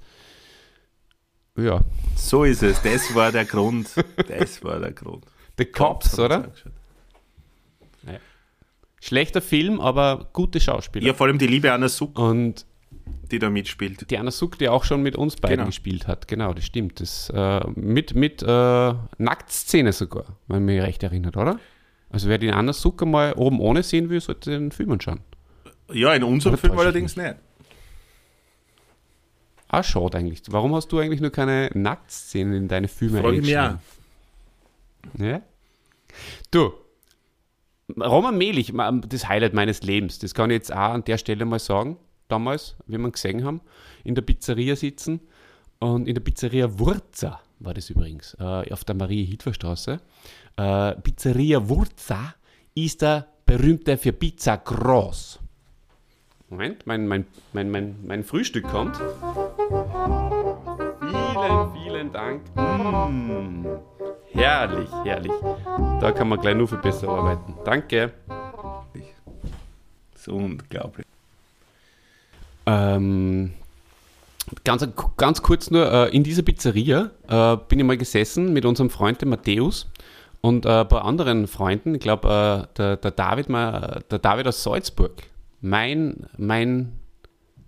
Ja. So ist es. Das war der Grund. Das war der Grund. The Cops, uns oder? Schlechter Film, aber gute Schauspieler. Ja, vor allem die liebe Anna Suk, Und die da mitspielt. die Anna Suk, die auch schon mit uns beiden Genau. gespielt hat. Genau, das stimmt. Das, äh, mit mit äh, Nacktszene sogar, wenn mich recht erinnert, oder? Also wer die Anna Suk mal oben ohne sehen will, sollte den Film anschauen. Ja, in unserem Oder Film allerdings nicht. Ah, schade eigentlich. Warum hast du eigentlich nur keine Nacktszenen in deine Filme Frage ich mich auch. Ja? Du, Roman Melich, ma- das Highlight meines Lebens, das kann ich jetzt auch an der Stelle mal sagen, damals, wie wir gesehen haben, in der Pizzeria sitzen und in der Pizzeria Wurza war das übrigens, äh, auf der Marie-Hitler-Straße. Äh, Pizzeria Wurza ist der berühmte für Pizza Groß. Moment, mein, mein, mein, mein, mein Frühstück kommt. Vielen, vielen Dank. Mm, herrlich, herrlich. Da kann man gleich nur viel besser arbeiten. Danke. So unglaublich. Ähm, ganz, ganz kurz nur, äh, in dieser Pizzeria äh, bin ich mal gesessen mit unserem Freund dem Matthäus und äh, ein paar anderen Freunden. Ich glaube, äh, der, der, David, mal- der David aus Salzburg. Mein, mein,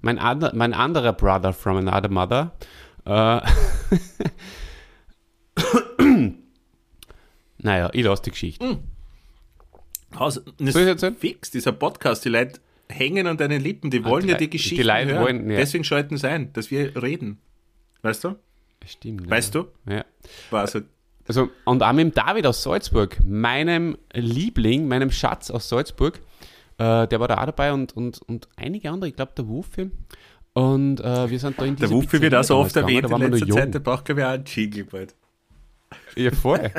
mein, ander, mein anderer Brother from another mother. Äh, naja, ich lasse die Geschichte. Haus, das erzählen? fix, dieser Podcast, die Leute hängen an deinen Lippen, die wollen die ja die Leute hören. wollen, ja. Deswegen schalten sie ein, dass wir reden. Weißt du? Stimmt. Weißt du? Ja. War so, Also, und auch mit dem David aus Salzburg, meinem Liebling, meinem Schatz aus Salzburg, äh, der war da auch dabei und, und, und einige andere, ich glaube der Wuffi. Und äh, wir sind da in der Wuffi wird auch so oft erwähnt in da letzter waren wir noch Zeit, der braucht, glaube ich, auch einen Jingle bald. Ja, voll.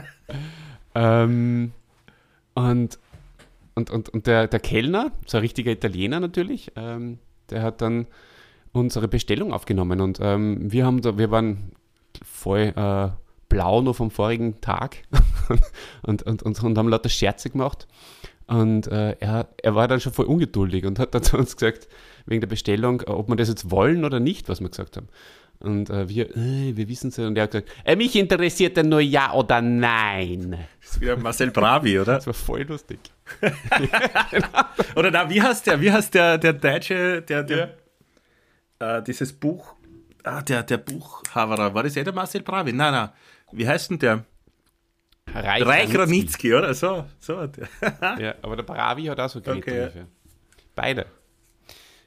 ähm, und und, und, und der, der Kellner, so ein richtiger Italiener natürlich, ähm, der hat dann unsere Bestellung aufgenommen und ähm, wir haben da, wir waren voll äh, blau noch vom vorigen Tag und, und, und, und haben lauter Scherze gemacht. Und äh, er, er war dann schon voll ungeduldig und hat dann zu uns gesagt, wegen der Bestellung, äh, ob wir das jetzt wollen oder nicht, was wir gesagt haben. Und äh, wir, äh, wir wissen es ja. Und er hat gesagt, äh, mich interessiert ja nur ja oder nein. Das ist wieder Marcel Bravi, oder? Das war voll lustig. Oder na, wie heißt der? Wie heißt der, der Deutsche, der, der äh, dieses Buch, ah, der, der Buchhaverer, war das eh der Marcel Bravi? Nein, nein. Wie heißt denn der? Reich, Reich Ranitzky, oder? So, so. Der. Ja, aber der Bravi hat auch so geredet Okay, ja. ungefähr. Beide.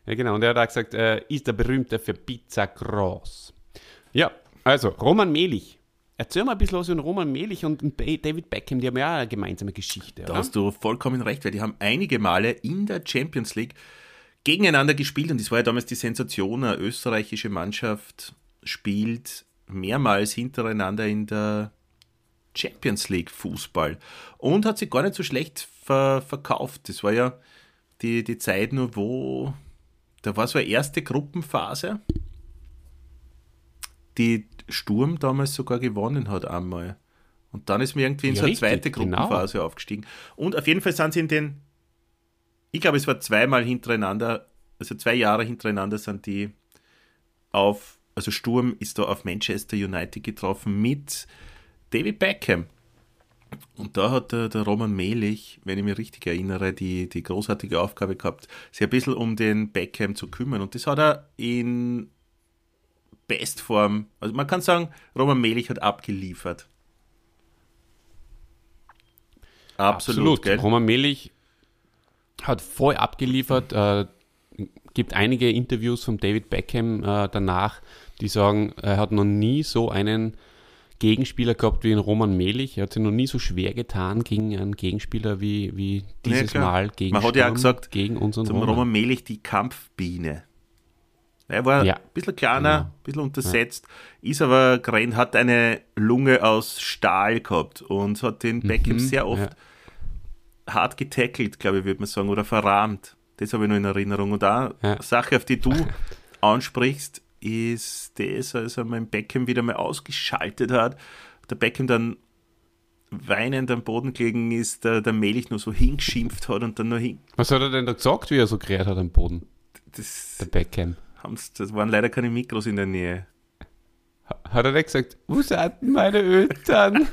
Ja, genau. Und er hat auch gesagt, äh, ist der berühmte für Pizza Groß. Ja, also Roman Melich. Erzähl mal ein bisschen was über Roman Melich und David Beckham, die haben ja auch eine gemeinsame Geschichte. Da Oder? hast du vollkommen recht, weil die haben einige Male in der Champions League gegeneinander gespielt und das war ja damals die Sensation, eine österreichische Mannschaft spielt mehrmals hintereinander in der Champions League Fußball und hat sich gar nicht so schlecht ver verkauft. Das war ja die, die Zeit nur, wo da war so eine erste Gruppenphase, die Sturm damals sogar gewonnen hat einmal. Und dann ist mir irgendwie in Ja, so eine zweite genau. Gruppenphase aufgestiegen. Und auf jeden Fall sind sie in den, ich glaube, es war zweimal hintereinander, also zwei Jahre hintereinander sind die auf, also Sturm ist da auf Manchester United getroffen mit David Beckham. Und da hat der, der Roman Melich, wenn ich mich richtig erinnere, die, die großartige Aufgabe gehabt, sich ein bisschen um den Beckham zu kümmern. Und das hat er in Bestform, also man kann sagen, Roman Melich hat abgeliefert. Absolut, gell? Roman Melich hat voll abgeliefert. Äh, gibt einige Interviews von David Beckham äh, danach, die sagen, er hat noch nie so einen Gegenspieler gehabt wie in Roman Melich. Er hat sich noch nie so schwer getan gegen einen Gegenspieler wie, wie dieses klar. Mal gegen Man hat ja auch Sturm, gesagt, gegen unseren Zum Roman. Roman Melich die Kampfbiene. Er war Ja. ein bisschen kleiner, Genau. ein bisschen untersetzt, ist aber grein, hat eine Lunge aus Stahl gehabt und hat den Beckham sehr oft ja. hart getackelt, glaube ich, würde man sagen, oder verrahmt. Das habe ich noch in Erinnerung. Und auch Ja. eine Sache, auf die du ansprichst, ist das, als er mein Beckham wieder mal ausgeschaltet hat. Der Beckham dann weinend am Boden gelegen ist, der, der Melich nur so hingeschimpft hat und dann nur hin. Was hat er denn da gesagt, wie er so gerät hat am Boden? Das, Der Beckham. Haben's, das waren leider keine Mikros in der Nähe. Hat er nicht gesagt, wo sind meine Eltern?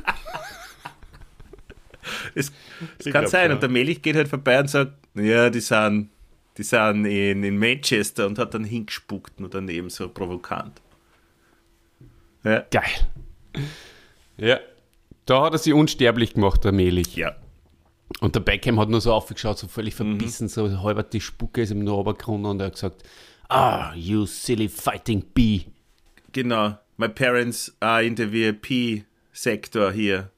Es, es kann sein. Ja. Und der Melich geht halt vorbei und sagt, ja, die sind, die sind in, in Manchester und hat dann hingespuckt und daneben so provokant. Ja. Geil. Ja. Da hat er sich unsterblich gemacht, der Melich. Ja. Und der Beckham hat nur so aufgeschaut, so völlig mhm. verbissen, mhm. so halber die Spucke ist ihm nur runtergekommen und er hat gesagt, ah, you silly fighting bee. Genau. My parents are in the VIP-Sektor hier.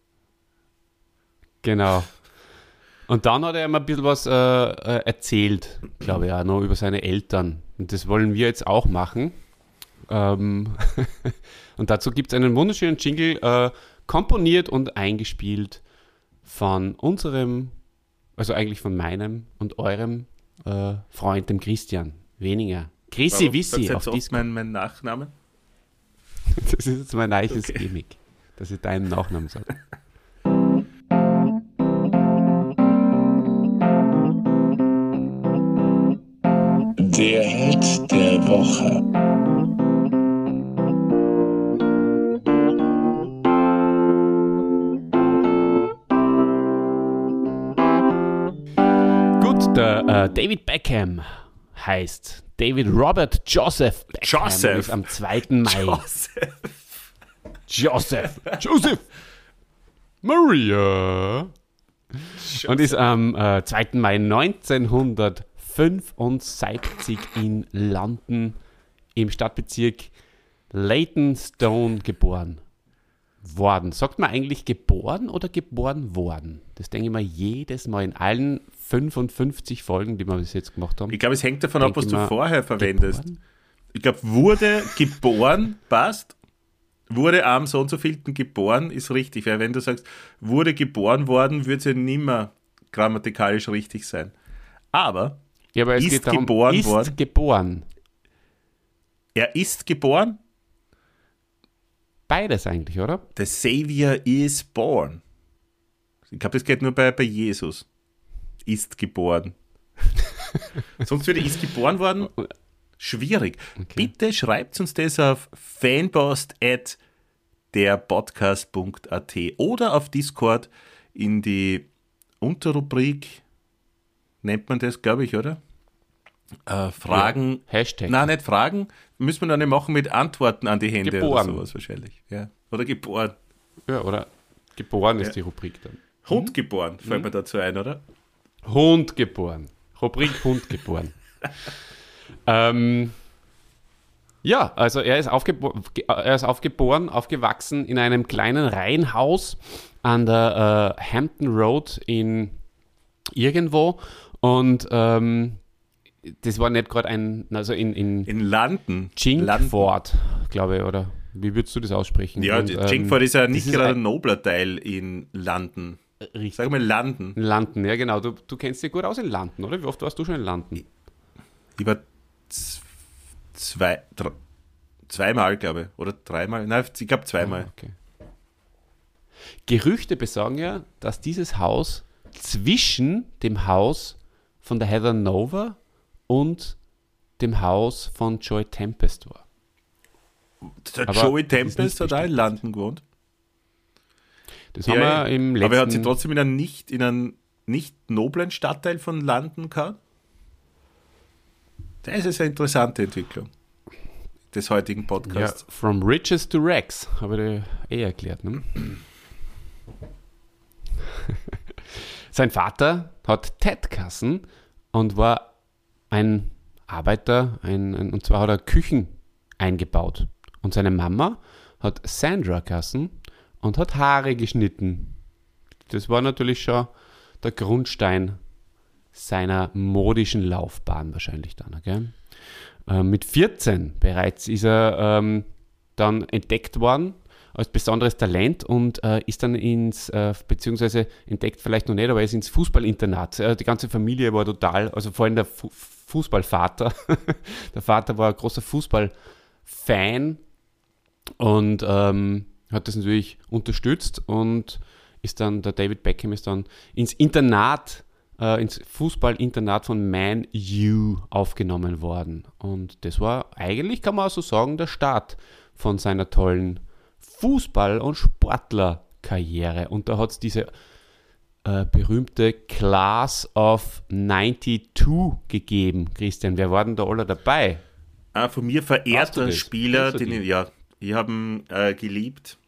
Genau. Und dann hat er ihm ein bisschen was äh, äh erzählt, glaube ich, auch noch über seine Eltern. Und das wollen wir jetzt auch machen. Ähm und dazu gibt es einen wunderschönen Jingle, äh, komponiert und eingespielt von unserem, also eigentlich von meinem und eurem äh, Freund, dem Christian Weniger. Chrissy Wissi auf Discord. Mein, mein Nachname? Das ist jetzt mein neues okay. Gimmick, dass ich deinen Nachnamen sage. Der Held der Woche. Gut, der äh, David Beckham heißt David Robert Joseph Beckham Joseph. ist am 2. Mai. Joseph. Joseph. Joseph. Maria. Joseph. Und ist am äh, 2. Mai 1900 1975 in London im Stadtbezirk Leytonstone geboren worden. Sagt man eigentlich geboren oder geboren worden? Das denke ich mir jedes Mal in allen 55 Folgen, die wir bis jetzt gemacht haben. Ich glaube, es hängt davon ab, was du vorher verwendest. Geboren? Ich glaube, wurde geboren, passt. Wurde am so und so vielten geboren, ist richtig. Weil wenn du sagst, wurde geboren worden, würde es ja nicht mehr grammatikalisch richtig sein. Aber ja, aber ist darum, geboren ist worden. geboren. Er ist geboren? Beides eigentlich, oder? The Savior is born. Ich glaube, das geht nur bei, bei Jesus. Ist geboren. Sonst würde ist geboren worden. Schwierig. Okay. Bitte schreibt uns das auf fanpost at derpodcast.at oder auf Discord in die Unterrubrik nennt man das, glaube ich, oder? Äh, Fragen. Ja, Hashtag. Nein, nicht Fragen. Müssen wir dann nicht machen mit Antworten an die Hände geboren. oder sowas wahrscheinlich. Ja. Oder geboren. Ja, oder geboren ist ja. die Rubrik dann. Hund mhm. geboren, fällt mhm. mir dazu ein, oder? Hund geboren. Rubrik Hund geboren. ähm, ja, also er ist, er ist aufgeboren, aufgewachsen in einem kleinen Reihenhaus an der äh, Hampton Road in irgendwo und ähm, das war nicht gerade ein, also in, in, in London. Chinkford, glaube ich, oder wie würdest du das aussprechen? Ja, Chinkford ähm, ist ja nicht gerade ein nobler Teil in London. Richtig. Sag mal London. London, ja genau. Du, du kennst dich gut aus in London, oder? Wie oft warst du schon in London? Ich war zwei, drei, zweimal, glaube ich. Oder dreimal. Nein, ich glaube zweimal. Ah, okay. Gerüchte besagen ja, dass dieses Haus zwischen dem Haus von der Heather Nova und dem Haus von Joy Tempest war. Der aber Joey Tempest hat auch in London gewohnt. Das ja, haben wir im letzten... Aber er hat sich trotzdem in einem nicht, in einem nicht noblen Stadtteil von London gehabt. Das ist eine interessante Entwicklung des heutigen Podcasts. Ja, from riches to Rex, habe ich eh erklärt. Ne? Sein Vater hat Ted-Kassen und war ein Arbeiter, ein, ein, und zwar hat er Küchen eingebaut. Und seine Mama hat Sandra-Kassen und hat Haare geschnitten. Das war natürlich schon der Grundstein seiner modischen Laufbahn wahrscheinlich dann. Gell? Äh, mit 14 bereits ist er ähm, dann entdeckt worden als besonderes Talent und äh, ist dann ins, äh, beziehungsweise entdeckt vielleicht noch nicht, aber er ist ins Fußballinternat. Äh, die ganze Familie war total, also vor allem der Fu Fußballvater. der Vater war ein großer Fußballfan und ähm, hat das natürlich unterstützt und ist dann, der David Beckham ist dann ins Internat, äh, ins Fußballinternat von Man U aufgenommen worden. Und das war eigentlich, kann man auch so sagen, der Start von seiner tollen Fußball- und Sportlerkarriere. Und da hat es diese äh, berühmte Class of 92 gegeben. Christian, wer war denn da alle dabei? Ein von mir verehrter? Spieler, den die? ich, ja, ich habe ihn äh, geliebt.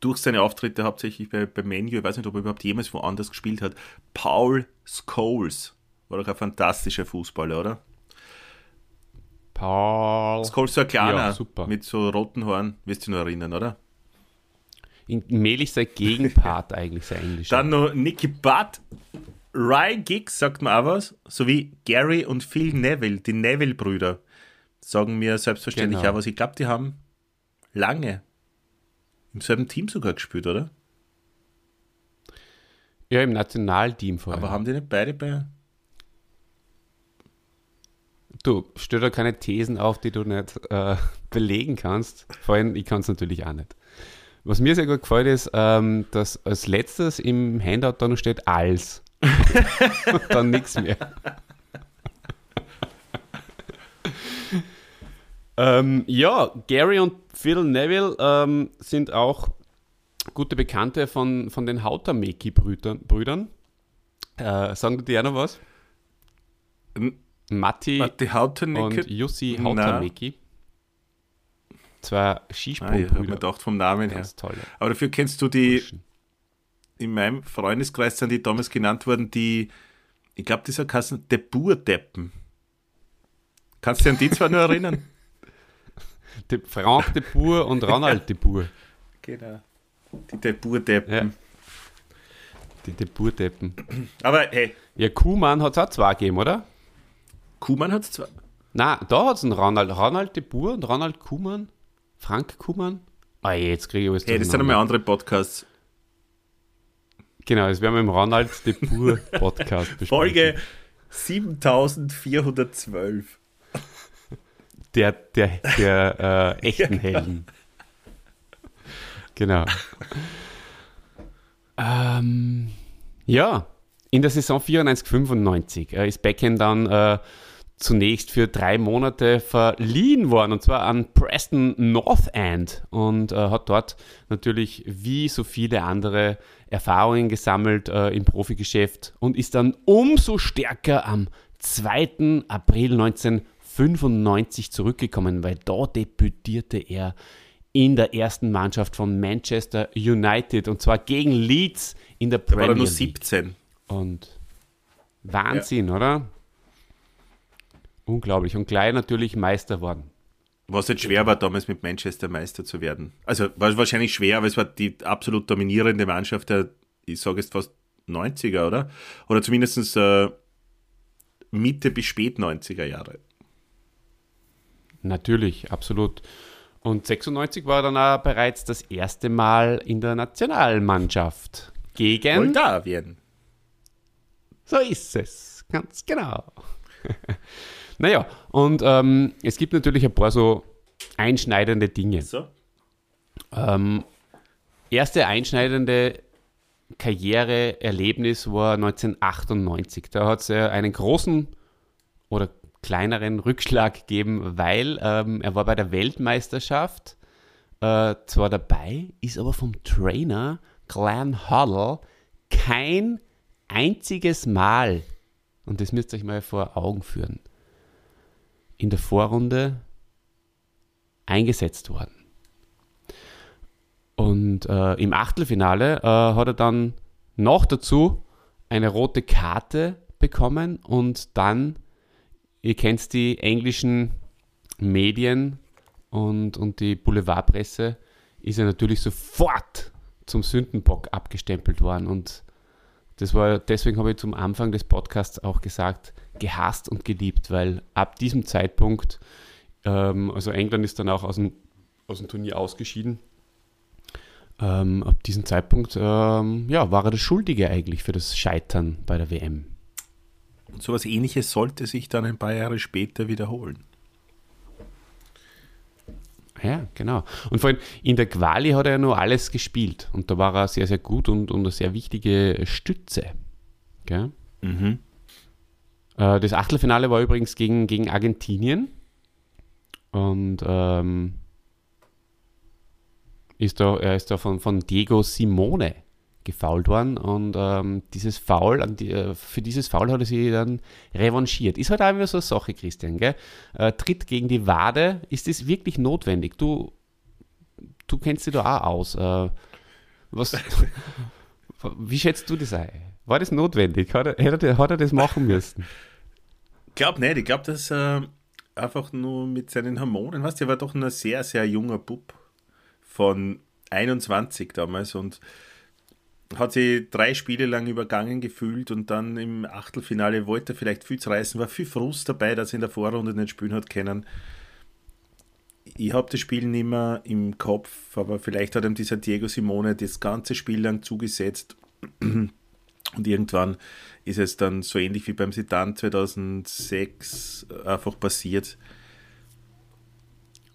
Durch seine Auftritte hauptsächlich bei, bei Menu, ich weiß nicht, ob er überhaupt jemals woanders gespielt hat. Paul Scholes war doch ein fantastischer Fußballer, oder? Paul. Scholes so ein kleiner, Ja, super. mit so roten Haaren, wirst du dich noch erinnern, oder? In Melich sein Gegenpart eigentlich, sein Englisch. Dann noch Nicky Butt, Ryan Giggs sagt mir auch was, sowie Gary und Phil Neville, die Neville-Brüder, sagen mir selbstverständlich Genau. auch was. Ich glaube, die haben lange im selben Team sogar gespielt, oder? Ja, im Nationalteam vorher. Aber haben die nicht beide bei. Du, stell da keine Thesen auf, die du nicht äh, belegen kannst. Vor allem, ich kann es natürlich auch nicht. Was mir sehr gut gefällt, ist, ähm, dass als letztes im Handout da noch steht als. Und dann nichts mehr. Ähm, ja, Gary und Phil Neville ähm, sind auch gute Bekannte von, von den Hautameki-Brüdern. Brüdern. Äh, sagen die dir auch noch was? N- Matti Matti und Hautenicke. Jussi. Hautameki. Zwei Ah, ich habe mir Skisprungbrüder. gedacht, vom Namen her. Ganz tolle. Aber dafür kennst du die, in meinem Freundeskreis sind die damals genannt worden, die, ich glaube, dieser Kassen, der Burdeppen. Kannst du dich an die zwei nur erinnern? De Frank de Boer und Ronald de Boer. Genau. Die der Burdeppen. Ja. Die de Boerdeppen. Aber hey, Ja, Kuhmann hat es auch zwei gegeben, oder? Kuhmann hat es zwar. Na, da hat es einen Ronald. Ronald de Boer und Ronald Kuhmann. Frank Kuhmann. Ah, jetzt kriege ich alles Hey, das sind einmal andere Podcasts. Genau, das werden wir im Ronald de Boer Podcast besprechen. Folge 7412. der, der, der äh, echten Helden. Genau. ähm, ja, in der Saison 94-95 äh, ist Beckham dann äh, zunächst für drei Monate verliehen worden, und zwar an Preston North End und äh, hat dort natürlich wie so viele andere Erfahrungen gesammelt äh, im Profigeschäft und ist dann umso stärker am 2. April 1995 zurückgekommen, weil da debütierte er in der ersten Mannschaft von Manchester United und zwar gegen Leeds in der Da war Premier er nur League. 17. Und Wahnsinn, oder? Unglaublich. Und gleich natürlich Meister worden. Was jetzt schwer war, damals mit Manchester Meister zu werden. Also war wahrscheinlich schwer, aber es war die absolut dominierende Mannschaft der, ich sage jetzt fast 90er, oder? Oder zumindest äh, Mitte bis spät 90er Jahre. Natürlich, absolut. Und 96 war dann auch bereits das erste Mal in der Nationalmannschaft. Gegen. Moldawien. So ist es, ganz genau. naja, und ähm, es gibt natürlich ein paar so einschneidende Dinge. So. Ähm, erste einschneidende Karriereerlebnis war 1998. Da hat es äh, einen großen oder kleineren Rückschlag gegeben, weil ähm, er war bei der Weltmeisterschaft äh, zwar dabei, ist aber vom Trainer Glenn Huddle kein einziges Mal, und das müsst ihr euch mal vor Augen führen, in der Vorrunde eingesetzt worden. Und äh, im Achtelfinale äh, hat er dann noch dazu eine rote Karte bekommen und dann, ihr kennt die englischen Medien und, und die Boulevardpresse, ist er natürlich sofort zum Sündenbock abgestempelt worden. Und das war, deswegen habe ich zum Anfang des Podcasts auch gesagt, gehasst und geliebt, weil ab diesem Zeitpunkt, ähm, also England ist dann auch aus dem, aus dem Turnier ausgeschieden, ähm, ab diesem Zeitpunkt ähm, ja, war er der Schuldige eigentlich für das Scheitern bei der WM. Und sowas ähnliches sollte sich dann ein paar Jahre später wiederholen. Ja, genau. Und vor allem in der Quali hat er ja nur alles gespielt und da war er sehr, sehr gut und, und eine sehr wichtige Stütze. Gell? Mhm. Äh, das Achtelfinale war übrigens gegen, gegen Argentinien und ähm, ist da, er ist da von, von Diego Simone gefault worden und ähm, dieses Foul, die, äh, für dieses Foul hat er sich dann revanchiert. Ist halt auch immer so eine Sache, Christian, gell? Äh, Tritt gegen die Wade, ist das wirklich notwendig? Du, du kennst dich da auch aus. Äh, was, wie schätzt du das ein? War das notwendig? Hat er, hat er, das machen müssen? Ich glaube nicht. Ich glaube, dass einfach nur mit seinen Hormonen, weißt du, er war doch ein sehr, sehr junger Bub von 21 damals und hat sich drei Spiele lang übergangen gefühlt und dann im Achtelfinale wollte er vielleicht viel zu reißen, war viel Frust dabei, dass er in der Vorrunde nicht spielen hat können. Ich habe das Spiel nicht mehr im Kopf, aber vielleicht hat ihm dieser Diego Simone das ganze Spiel lang zugesetzt und irgendwann ist es dann so ähnlich wie beim Sedan 2006 einfach passiert.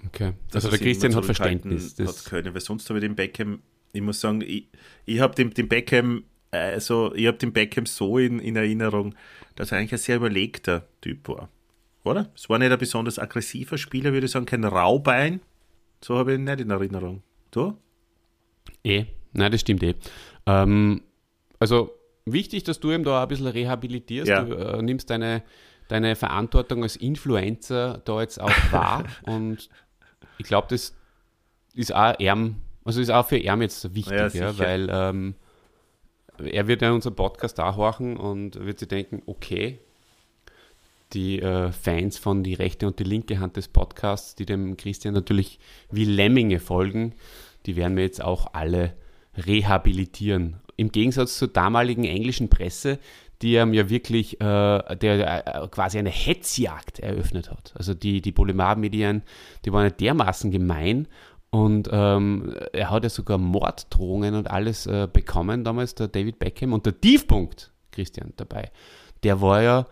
Okay, also der Christian hat Verständnis. Hat können, weil sonst habe ich den Beckham ich muss sagen, ich, ich habe den, den Beckham, also ich habe den Beckham so in, in Erinnerung, dass er eigentlich ein sehr überlegter Typ war. Oder? Es war nicht ein besonders aggressiver Spieler, würde ich sagen, kein Raubein. So habe ich ihn nicht in Erinnerung. Du? Eh, nein, das stimmt eh. Ähm, also wichtig, dass du ihm da ein bisschen rehabilitierst. Ja. Du äh, nimmst deine, deine Verantwortung als Influencer da jetzt auch wahr. und ich glaube, das ist auch eher also ist auch für ihn jetzt wichtig, ja, ja weil ähm, er wird ja unseren Podcast auch horchen und wird sich denken, okay, die äh, Fans von die rechte und die linke Hand des Podcasts, die dem Christian natürlich wie Lemminge folgen, die werden wir jetzt auch alle rehabilitieren. Im Gegensatz zur damaligen englischen Presse, die ihm ja wirklich äh, der, äh, quasi eine Hetzjagd eröffnet hat. Also die, die Boulevardmedien, die waren ja dermaßen gemein und ähm, er hat ja sogar Morddrohungen und alles äh, bekommen, damals der David Beckham. Und der Tiefpunkt, Christian, dabei, der war ja,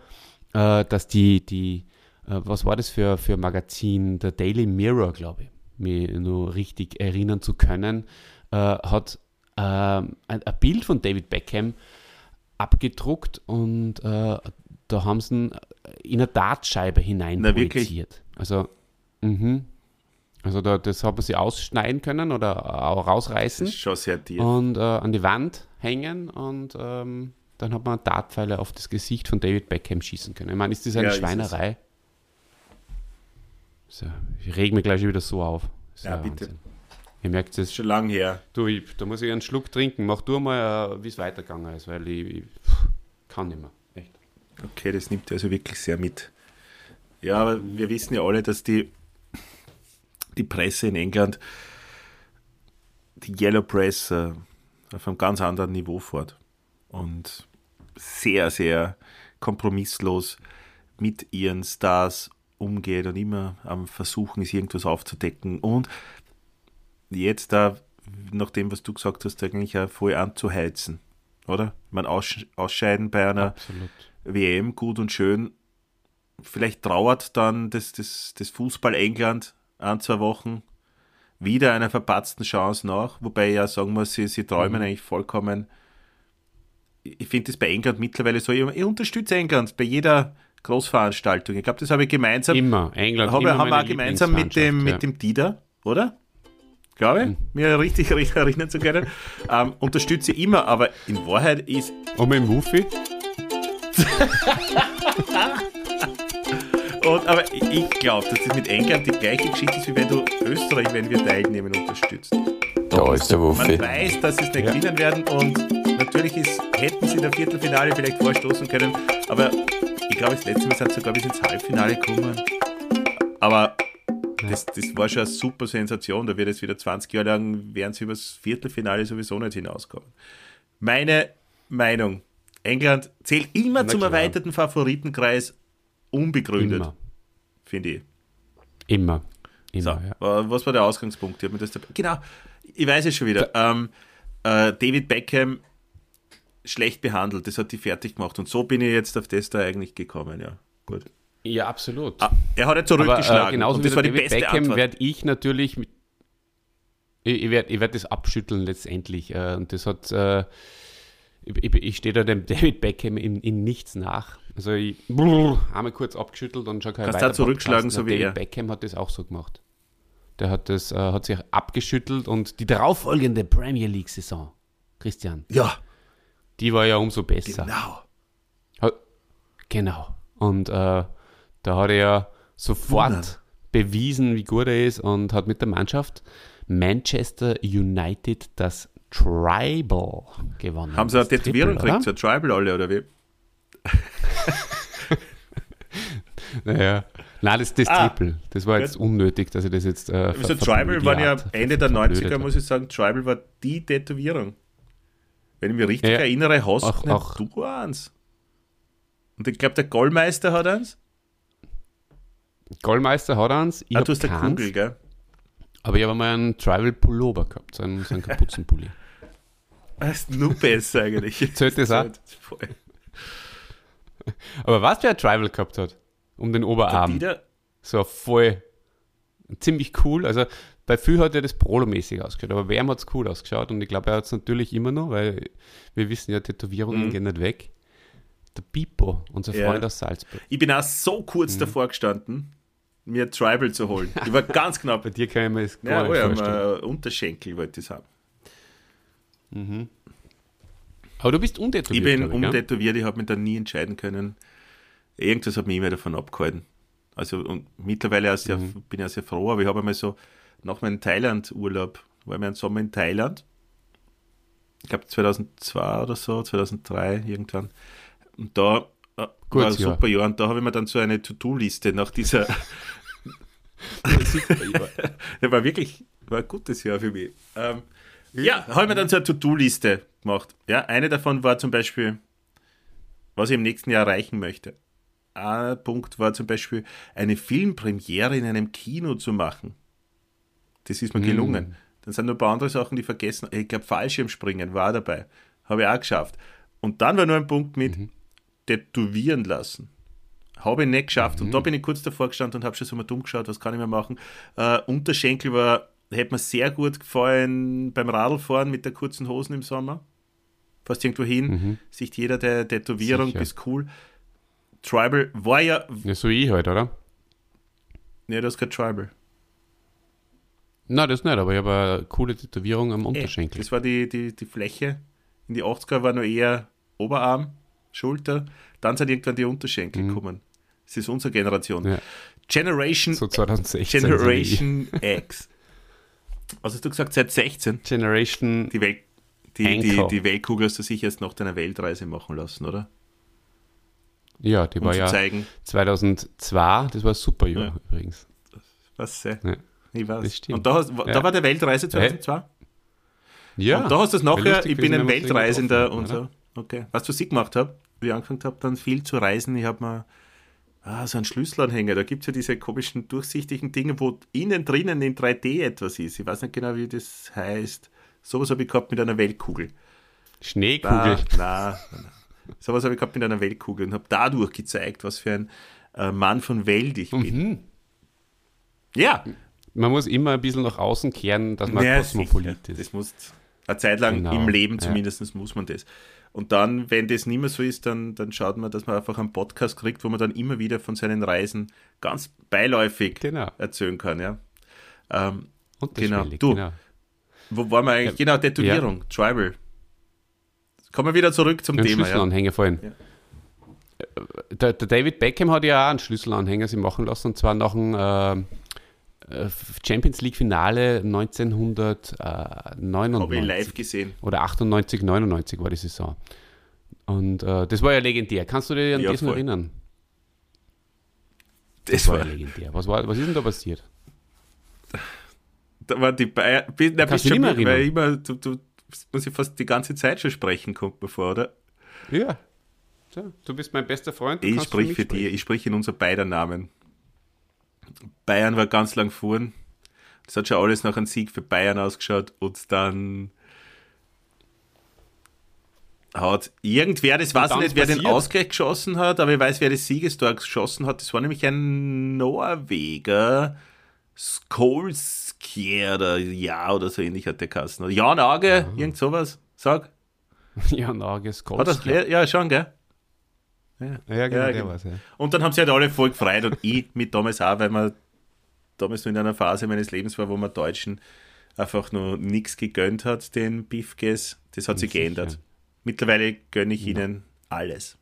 äh, dass die, die äh, was war das für, für Magazin, der Daily Mirror, glaube ich, mich nur richtig erinnern zu können, äh, hat ähm, ein, ein, Bild von David Beckham abgedruckt und äh, da haben sie ihn in eine Dartscheibe hinein Na. Also, mhm. Also da, das haben sie ausschneiden können oder auch rausreißen. Das ist schon sehr tief. Und äh, an die Wand hängen und ähm, dann hat man Dartpfeile auf das Gesicht von David Beckham schießen können. Ich meine, ist das eine ja, Schweinerei? So, ich reg mich gleich wieder so auf. Ja, bitte. Wahnsinn. Ihr merkt es. Schon lange her. Du, ich, da muss ich einen Schluck trinken. Mach du mal, äh, wie es weitergegangen ist, weil ich, ich kann nicht mehr. Echt. Okay, das nimmt also wirklich sehr mit. Ja, aber wir wissen ja alle, dass die die Presse in England, die Yellow Press, äh, auf einem ganz anderen Niveau fort. Und sehr, sehr kompromisslos mit ihren Stars umgeht und immer am Versuchen ist, irgendwas aufzudecken. Und jetzt da, nach dem, was du gesagt hast, eigentlich auch voll anzuheizen, oder? Man ausscheiden bei einer Absolut. WM, gut und schön. Vielleicht trauert dann das, das, das Fußball England ein, zwei Wochen wieder einer verpatzten Chance nach, wobei ja sagen muss, sie, sie träumen mhm. eigentlich vollkommen. Ich finde das bei England mittlerweile so, ich, ich unterstütze England bei jeder Großveranstaltung. Ich glaube, das habe ich gemeinsam. Immer, England. Habe, haben wir auch gemeinsam mit dem, ja. mit dem Dieter, oder? Glaube ich, mhm. mir richtig, richtig erinnern zu können. Ähm, unterstütze immer, aber in Wahrheit ist. Und mit dem Wuffi? Und, aber ich glaube, dass das mit England die gleiche Geschichte ist, wie wenn du Österreich, wenn wir teilnehmen, unterstützt. Da ist der Wuffi. Man weiß, dass sie es nicht ja. gewinnen werden und natürlich ist, hätten sie in der Viertelfinale vielleicht vorstoßen können, aber ich glaube, das letzte Mal sind sie sogar bis ins Halbfinale gekommen. Aber das, das war schon eine super Sensation. Da wird es wieder 20 Jahre lang, werden sie übers Viertelfinale sowieso nicht hinauskommen. Meine Meinung: England zählt immer Na zum klar. erweiterten Favoritenkreis unbegründet, finde ich. Immer. Immer so, ja. Was war der Ausgangspunkt? Ich das genau, ich weiß es schon wieder. Ähm, äh, David Beckham schlecht behandelt, das hat die fertig gemacht. Und so bin ich jetzt auf das da eigentlich gekommen, ja. Gut. Ja, absolut. Ah, er hat ja zurückgeschlagen. Aber, äh, genauso und das wie war die David beste Beckham werde ich natürlich mit, ich, werde ich werd das abschütteln letztendlich. Äh, und das hat äh, ich, ich stehe da dem David Beckham in, in nichts nach. Also ich brrr, einmal kurz abgeschüttelt und schon kein weiter zurückschlagen, so wie er. Beckham hat das auch so gemacht. Der hat, das, äh, hat sich abgeschüttelt und die darauffolgende Premier League-Saison, Christian, Ja, die war ja umso besser. genau. Hat- Genau. Und äh, da hat er ja sofort Wundern. bewiesen, wie gut er ist und hat mit der Mannschaft Manchester United das Tribal gewonnen. Haben sie eine Tätowierung gekriegt, ein Tribal alle, oder wie? Naja. Nein, das das Ah. Triple. Das war jetzt unnötig, dass ich das jetzt. Äh, Also Tribal waren ja Ende der hat. 90er, Verblödet muss ich sagen, Tribal war die Tätowierung. Wenn ich mich richtig Ja. erinnere, hast Auch- nicht auch- du eins. Und ich glaube, der Goldmeister hat eins. hat. Goldmeister hat eins. Ich Ah, du hast eine Kugel, gell? Aber ich habe mal einen Tribal Pullover gehabt, so einen, so einen Kapuzenpulli. Das ist nur besser eigentlich. Zählt das auch? Voll. Aber was ein Tribal gehabt hat? Um den Der Oberarm. So voll ziemlich cool. Also bei viel hat er das Prolo-mäßig ausgeschaut, aber Wärm hat es cool ausgeschaut und ich glaube, er hat es natürlich immer noch, weil wir wissen ja, Tätowierungen Mhm. gehen nicht weg. Der Pipo, unser Ja. Freund aus Salzburg. ich bin auch so kurz Mhm. davor gestanden, mir Tribal zu holen. Ich war ganz knapp. Bei dir kann ich mir das Ja, gar oh nicht ja, vorstellen. Unterschenkel wollte ich haben. Aber du bist Ich untätowiert. bin glaub ich, gell? umtätowiert, ich habe mich dann nie entscheiden können. Irgendwas hat mich immer davon abgehalten. Also und mittlerweile sehr, Mhm. bin ich auch sehr froh, aber ich habe einmal so nach meinem Thailand-Urlaub, war ich einen Sommer in Thailand. Ich glaube 2002 oder so, 2003 irgendwann. Und da äh, war ein super Jahr. Und da habe ich mir dann so eine To-Do-Liste nach dieser. Der war wirklich war ein gutes Jahr für mich. Ähm, ja, habe ich mir dann so eine To-Do-Liste gemacht. Ja, eine davon war zum Beispiel, was ich im nächsten Jahr erreichen möchte. Ein Punkt war zum Beispiel, eine Filmpremiere in einem Kino zu machen. Das ist mir gelungen. Dann sind noch ein paar andere Sachen, die vergessen. Ich glaube, Fallschirmspringen war dabei. Habe ich auch geschafft. Und dann war nur ein Punkt mit tätowieren lassen. Habe ich nicht geschafft. Und da bin ich kurz davor gestanden und habe schon so mal dumm geschaut, was kann ich mehr machen. Äh, Unterschenkel war, hätte mir sehr gut gefallen beim Radlfahren mit der kurzen Hosen im Sommer. Fast irgendwo hin, sieht jeder der Tätowierung, Sicher. ist cool. Tribal war ja, Ja, so ich halt, oder? ne, das ist kein Tribal. Nein, das nicht, aber ich habe eine coole Tätowierung am Unterschenkel. Das war die, die, die Fläche. In die 80er war nur eher Oberarm, Schulter. Dann sind irgendwann die Unterschenkel gekommen. Das ist unsere Generation. Mhm. Ja. Generation, So 2016. Generation X. Was hast du gesagt? Seit 16? so wie ich. Generation. Die, Welt, die, die, die Weltkugel hast du sicher erst nach deiner Weltreise machen lassen, oder? Ja, die Um war ja zeigen, 2002. Das war super Jahr Ja. übrigens. was. Ja. Ich weiß. Das stimmt. Und da, hast, da Ja. war der Weltreise 2002? Ja. Und da hast du es nachher, ich bin ein Weltreisender und so. Okay. Weißt du, was ich gemacht habe? Wie ich angefangen habe, dann viel zu reisen. Ich habe mir ah, so einen Schlüsselanhänger. Da gibt es ja diese komischen, durchsichtigen Dinge, wo innen drinnen in 3D etwas ist. Ich weiß nicht genau, wie das heißt. Sowas habe ich gehabt mit einer Weltkugel. Schneekugel. Na. Sowas habe ich gehabt mit einer Weltkugel und habe dadurch gezeigt, was für ein äh, Mann von Welt ich bin. Mhm. Ja, Man muss immer ein bisschen nach außen kehren, dass man Ja, Kosmopolit sicher. ist. Das muss eine Zeit lang Genau, im Leben ja. zumindest muss man das. Und dann, wenn das nicht mehr so ist, dann, dann schaut man, dass man einfach einen Podcast kriegt, wo man dann immer wieder von seinen Reisen ganz beiläufig Genau. erzählen kann. Ja. Ähm, Unterschwellig, Du, genau. wo waren wir eigentlich? genau, Tätowierung, Tribal. Kommen wir wieder zurück zum Den Thema. Ja. Schlüsselanhänger vorhin. Ja. Der, der David Beckham hat ja auch einen Schlüsselanhänger sich machen lassen, und zwar nach äh, äh, Champions League Finale 1999. Habe ich live gesehen. Oder 98, 99 war die Saison. Und äh, das war ja legendär. Kannst du dich an Ja, das noch erinnern? Das war, ja legendär. Was, war, was ist denn da passiert? da war die Bayern. Na, Kannst du nicht mehr weil immer, du, du muss ich fast die ganze Zeit schon sprechen, kommt mir vor, oder? Ja. So, du bist mein bester Freund. Ich sprich für dich, ich sprich in unser beider Namen. Bayern war ganz lang vorn. Das hat schon alles nach einem Sieg für Bayern ausgeschaut und dann hat irgendwer, das weiß ich nicht, wer den passiert. Ausgleich geschossen hat, aber ich weiß, wer das Siegestor geschossen hat. Das war nämlich ein Norweger, Skolskier oder ja oder so ähnlich hat der Kassen. Jan Auge, irgend sowas, sag. Ja, Nages Hat das, ja, ja, schon, gell? Ja, genau, Ja, genau. ja. Und dann haben sie halt alle voll gefreut und ich mit damals auch, weil wir damals nur in einer Phase meines Lebens war, wo man Deutschen einfach nur nichts gegönnt hat, den Beefges. Das hat sich Sicher. geändert. Mittlerweile gönne ich ihnen alles.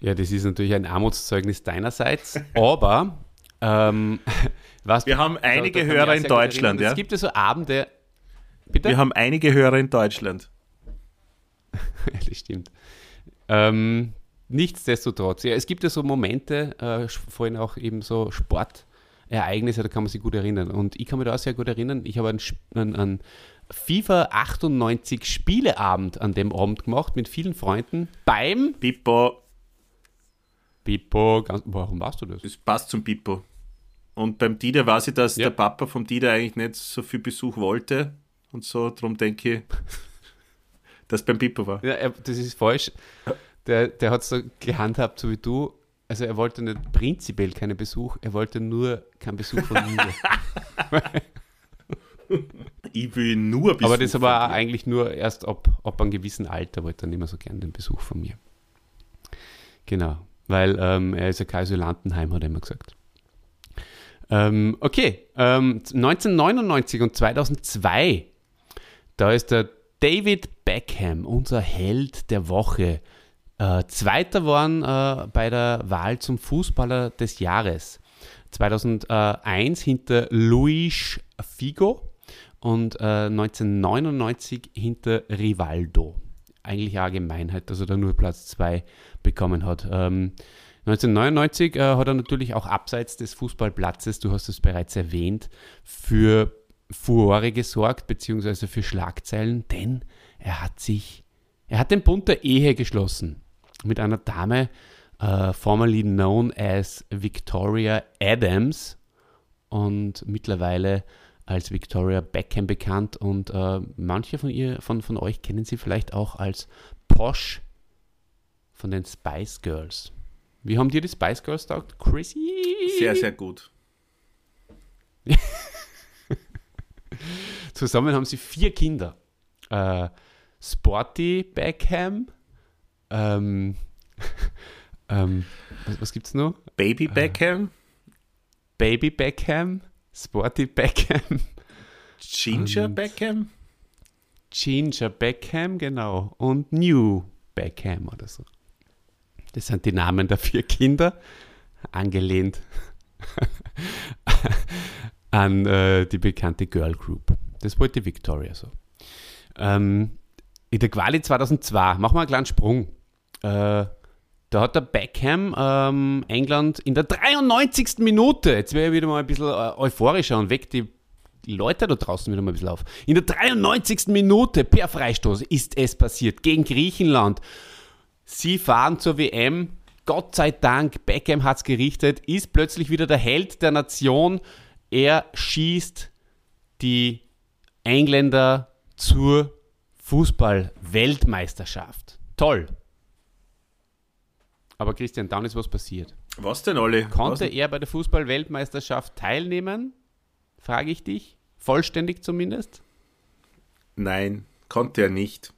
Ja, das ist natürlich ein Armutszeugnis deinerseits, aber ähm, was Wir haben einige Hörer in Deutschland, ja? Es gibt ja so Abende. Bitte? Wir haben einige Hörer in Deutschland. das stimmt. Ähm, nichtsdestotrotz, ja, es gibt ja so Momente, äh, vorhin auch eben so Sportereignisse, da kann man sich gut erinnern. Und ich kann mich da auch sehr gut erinnern, ich habe einen, einen, einen FIFA 98 Spieleabend an dem Abend gemacht mit vielen Freunden beim Pippo, Pippo. Ganz, warum warst du das? das passt zum Pippo. Und beim Dieter weiß ich, dass Ja. der Papa vom Dieter eigentlich nicht so viel Besuch wollte. Und so, darum denke ich, dass beim Pippo war. Ja, er, das ist falsch. Der, der hat es so gehandhabt, so wie du. Also er wollte nicht prinzipiell keinen Besuch, er wollte nur keinen Besuch von mir. Ich will nur Besuch aber das war eigentlich nur erst ab, ab einem gewissen Alter wollte er nicht mehr so gern den Besuch von mir. Genau, weil ähm, er ist ja kein Asylantenheim, hat er immer gesagt. Ähm, okay, ähm, 1999 und 2002, da ist der David Beckham, unser Held der Woche, äh, Zweiter geworden äh, bei der Wahl zum Fußballer des Jahres. 2001 hinter Luis Figo und äh, 1999 hinter Rivaldo. Eigentlich eine Gemeinheit, dass er da nur Platz 2 bekommen hat. Ähm, 1999 äh, hat er natürlich auch abseits des Fußballplatzes, du hast es bereits erwähnt, für Furore gesorgt, beziehungsweise für Schlagzeilen, denn er hat sich, er hat den Bund der Ehe geschlossen mit einer Dame, äh, formerly known as Victoria Adams und mittlerweile als Victoria Beckham bekannt und äh, manche von ihr, von, von euch kennen sie vielleicht auch als Posh von den Spice Girls. Wie haben dir die Spice Girls taugt, Chrissy? Sehr, sehr gut. Zusammen haben sie vier Kinder. Äh, Sporty Beckham, ähm, ähm, was, was gibt's noch? Baby Beckham, Baby Beckham, Sporty Beckham, Ginger Beckham, Ginger Beckham, genau, und New Beckham oder so. Das sind die Namen der vier Kinder, angelehnt an äh, die bekannte Girl Group. Das wollte Victoria so. Ähm, in der Quali 2002, machen wir einen kleinen Sprung. Äh, da hat der Beckham ähm, England in der 93. Minute, jetzt wäre ich wieder mal ein bisschen äh, euphorischer und weckt die Leute da draußen wieder mal ein bisschen auf. In der 93. Minute per Freistoß ist es passiert gegen Griechenland. Sie fahren zur WM. Gott sei Dank, Beckham hat es gerichtet, ist plötzlich wieder der Held der Nation. Er schießt die Engländer zur Fußball-Weltmeisterschaft. Toll. Aber Christian, dann ist was passiert. Was denn, Olli? Konnte Was? er bei der Fußball-Weltmeisterschaft teilnehmen? Frage ich dich. Vollständig zumindest? Nein, konnte er nicht.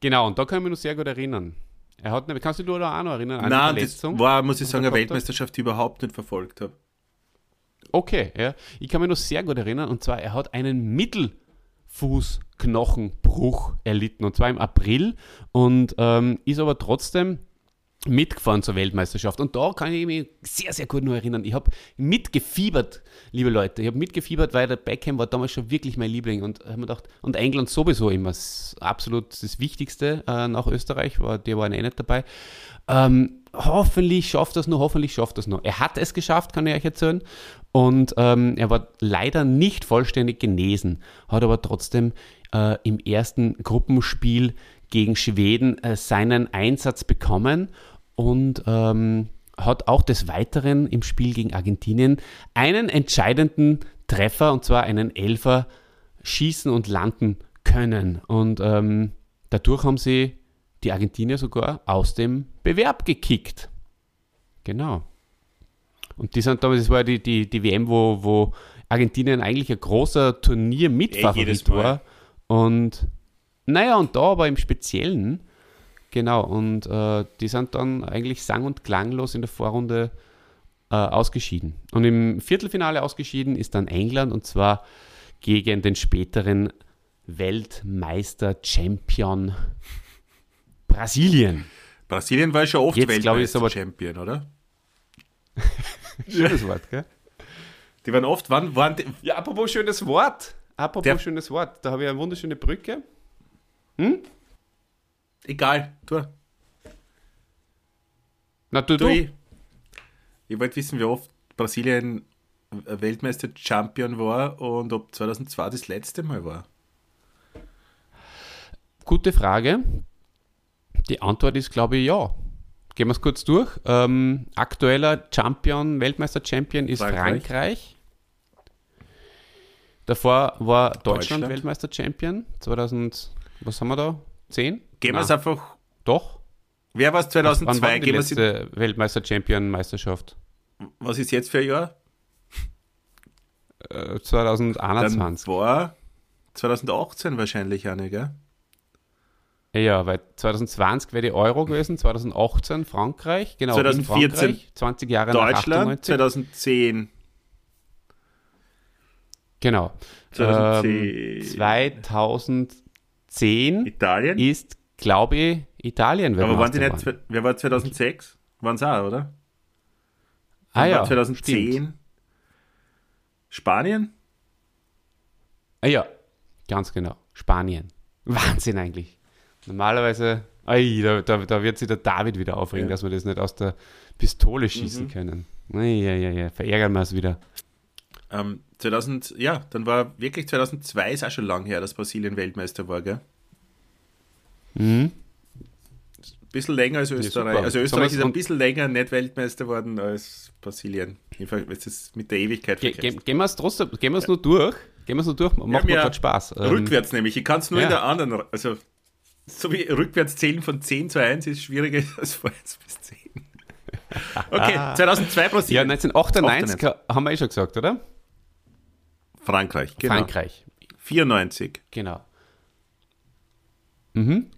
Genau, und da kann ich mich noch sehr gut erinnern. Er hat, nämlich- kannst du dich auch noch erinnern an Nein, die das Verletzung? war, muss ich sagen, eine? Weltmeisterschaft, die ich überhaupt nicht verfolgt habe. Okay, ja. Ich kann mich noch sehr gut erinnern, und zwar, er hat einen Mittelfußknochenbruch erlitten, und zwar im April, und ähm, ist aber trotzdem mitgefahren zur Weltmeisterschaft. Und da kann ich mich sehr, sehr gut nur erinnern. Ich habe mitgefiebert, liebe Leute. Ich habe mitgefiebert, weil der Beckham war damals schon wirklich mein Liebling. Und habe mir gedacht, und England sowieso immer absolut das Wichtigste äh, nach Österreich, war, die waren eh nicht dabei. Ähm, hoffentlich schafft das noch, hoffentlich schafft das noch. Er hat es geschafft, kann ich euch erzählen. Und ähm, er war leider nicht vollständig genesen, hat aber trotzdem äh, im ersten Gruppenspiel gegen Schweden äh, seinen Einsatz bekommen und ähm, hat auch des Weiteren im Spiel gegen Argentinien einen entscheidenden Treffer, und zwar einen Elfer, schießen und landen können. Und ähm, dadurch haben sie die Argentinier sogar aus dem Bewerb gekickt. Genau. Und die sind damals, das war die, die, die WM, wo, wo Argentinien eigentlich ein großer jedes Turnier-Mitfavorit Mal. war. Und naja, und da aber im Speziellen, genau, und äh, die sind dann eigentlich sang- und klanglos in der Vorrunde äh, ausgeschieden. Und im Viertelfinale ausgeschieden ist dann England und zwar gegen den späteren Weltmeister-Champion Brasilien. Brasilien war schon oft Jetzt, aber- Weltmeister-Champion, oder? Schönes Wort, gell? Die waren oft, wann waren die, Ja, apropos schönes Wort. Apropos Der- schönes Wort. Da habe ich eine wunderschöne Brücke. egal, du, Na, du, du, du. ich, ich wollte wissen, wie oft Brasilien Weltmeister-Champion war und ob 2002 das letzte Mal war. Gute Frage. Die Antwort ist, glaube ich, ja. Gehen wir es kurz durch. Ähm, aktueller Champion, Weltmeister-Champion ist Frankreich. Frankreich. Davor war Deutschland, Deutschland. Weltmeister-Champion. 2000, was haben wir da? 10? Gehen wir es einfach, Doch. wer war es Wann 2002? war die Gehen letzte Weltmeister-Champion-Meisterschaft? was ist jetzt für ein Jahr? Äh, Dann 2021. war 2018 wahrscheinlich eine, gell? Ja, weil 2020 wäre die Euro gewesen, 2018 Frankreich, genau. in 2014 Frankreich, 20 Jahre Deutschland, 98. 2010. Genau. 2010. Ähm, 2010 Italien? ist, glaube ich, Italien. Aber waren Weltmeister nicht, wer war 2006? Waren sie auch, oder? Ah War ja, 2010. stimmt. Spanien? Ah ja, ganz genau. Spanien. Wahnsinn eigentlich. Normalerweise, ai, da, da, da wird sich der David wieder aufregen, Ja. dass wir das nicht aus der Pistole schießen können. Ja, ja, ja, ja, verärgern wir es wieder. Ähm, 2000, ja, dann war wirklich 2002 ist auch schon lang her, dass Brasilien Weltmeister war, gell? Mhm. bisschen länger als Österreich. super. also Österreich ist ein bisschen länger nicht Weltmeister worden als Brasilien. Jedenfalls, du es mit der Ewigkeit Ge ge vergleichst. gehen wir es trotzdem, gehen wir es nur durch. Gehen wir es nur durch, macht mir ja gerade Spaß. Ähm, Rückwärts nämlich. Ich kann es nur ja. in der anderen, also so wie rückwärts zählen von 10 zu 1 ist schwieriger als von 1 bis 10. Okay, 2002 ja, Brasilien. 1998 haben wir eh schon gesagt, oder? Frankreich, genau. Frankreich, 94. genau. Mhm.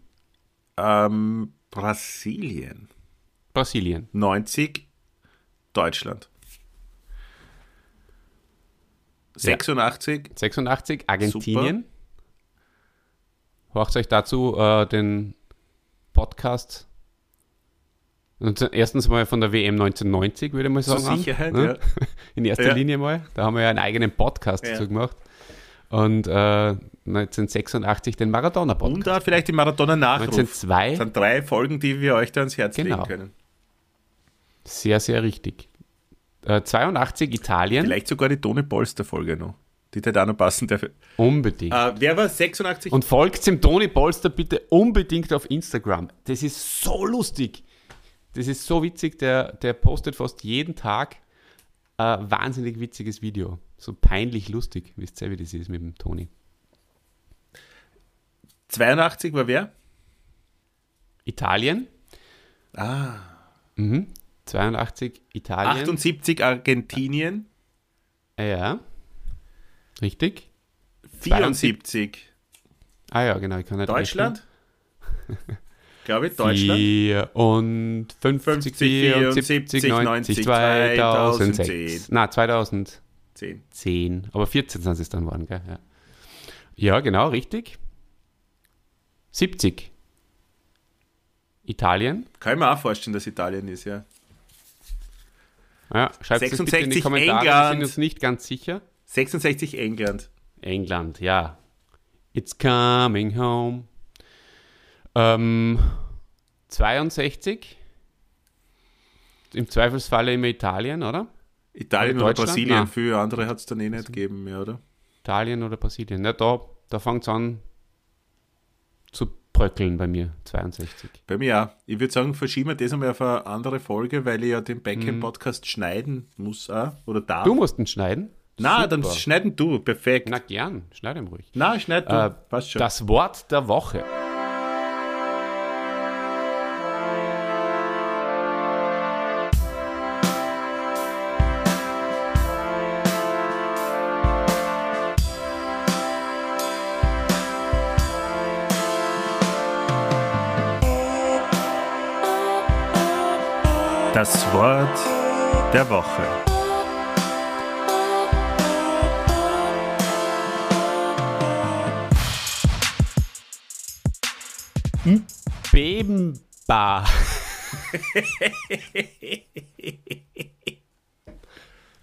Ähm, Brasilien. Brasilien. 90. Deutschland. 86. 86, Argentinien. Hört euch dazu äh, den Podcast. Erstens mal von der WM 1990, würde ich mal Zur sagen. an, Sicherheit, ne? ja. In erster Ja. Linie mal. Da haben wir ja einen eigenen Podcast Ja. dazu gemacht. Und äh, 1986 den Maradona-Podcast. Und da vielleicht die Maradona-Nachruf. 1902, Das sind drei Folgen, die wir euch da ans Herz Genau. legen können. sehr, sehr richtig. Äh, 82 Italien, Vielleicht sogar die Tone Polster-Folge noch. Die da noch passen darf. Äh, unbedingt. wer war 86? Und folgt dem Toni Polster bitte unbedingt auf Instagram. Das ist so lustig. Das ist so witzig. Der, der postet fast jeden Tag ein wahnsinnig witziges Video. So peinlich lustig. Wisst ihr, wie das ist mit dem Toni? 82 war wer? Italien. Ah. Mhm. 82 Italien. 78 Argentinien. Ja. Richtig. 74 Ah ja, genau. Ich kann nicht Deutschland. Glaube ich. Deutschland. 4 und 50, 50, 74, 74, 90, 90, 2006. Na, 2000. 10. 10, aber 14 sind es dann geworden, gell? Ja. ja, genau, richtig. 70. Italien. Kann ich mir auch vorstellen, dass Italien ist, ja. Ja, schreibt es bitte in die 66 Kommentare, wir England. sind uns nicht ganz sicher. 66 England. England, ja. It's coming home. Ähm, 62. Im Zweifelsfalle immer Italien, oder? Italien Oder? Brasilien. Nein. Für andere hat es dann eh nicht gegeben, mehr, oder? Italien oder Brasilien. Ja, da da fängt es an zu bröckeln bei mir. 62. Bei mir auch. Ich würde sagen, verschieben wir das einmal auf eine andere Folge, weil ich ja den Backend-Podcast schneiden muss auch, oder darf. Mhm. Du musst ihn schneiden. Na, dann schneiden du. Perfekt. Na gern, schneid ihn ruhig. Na, schneid du. Äh, Passt schon. Das Wort der Woche. Das Wort der Woche. Bemba.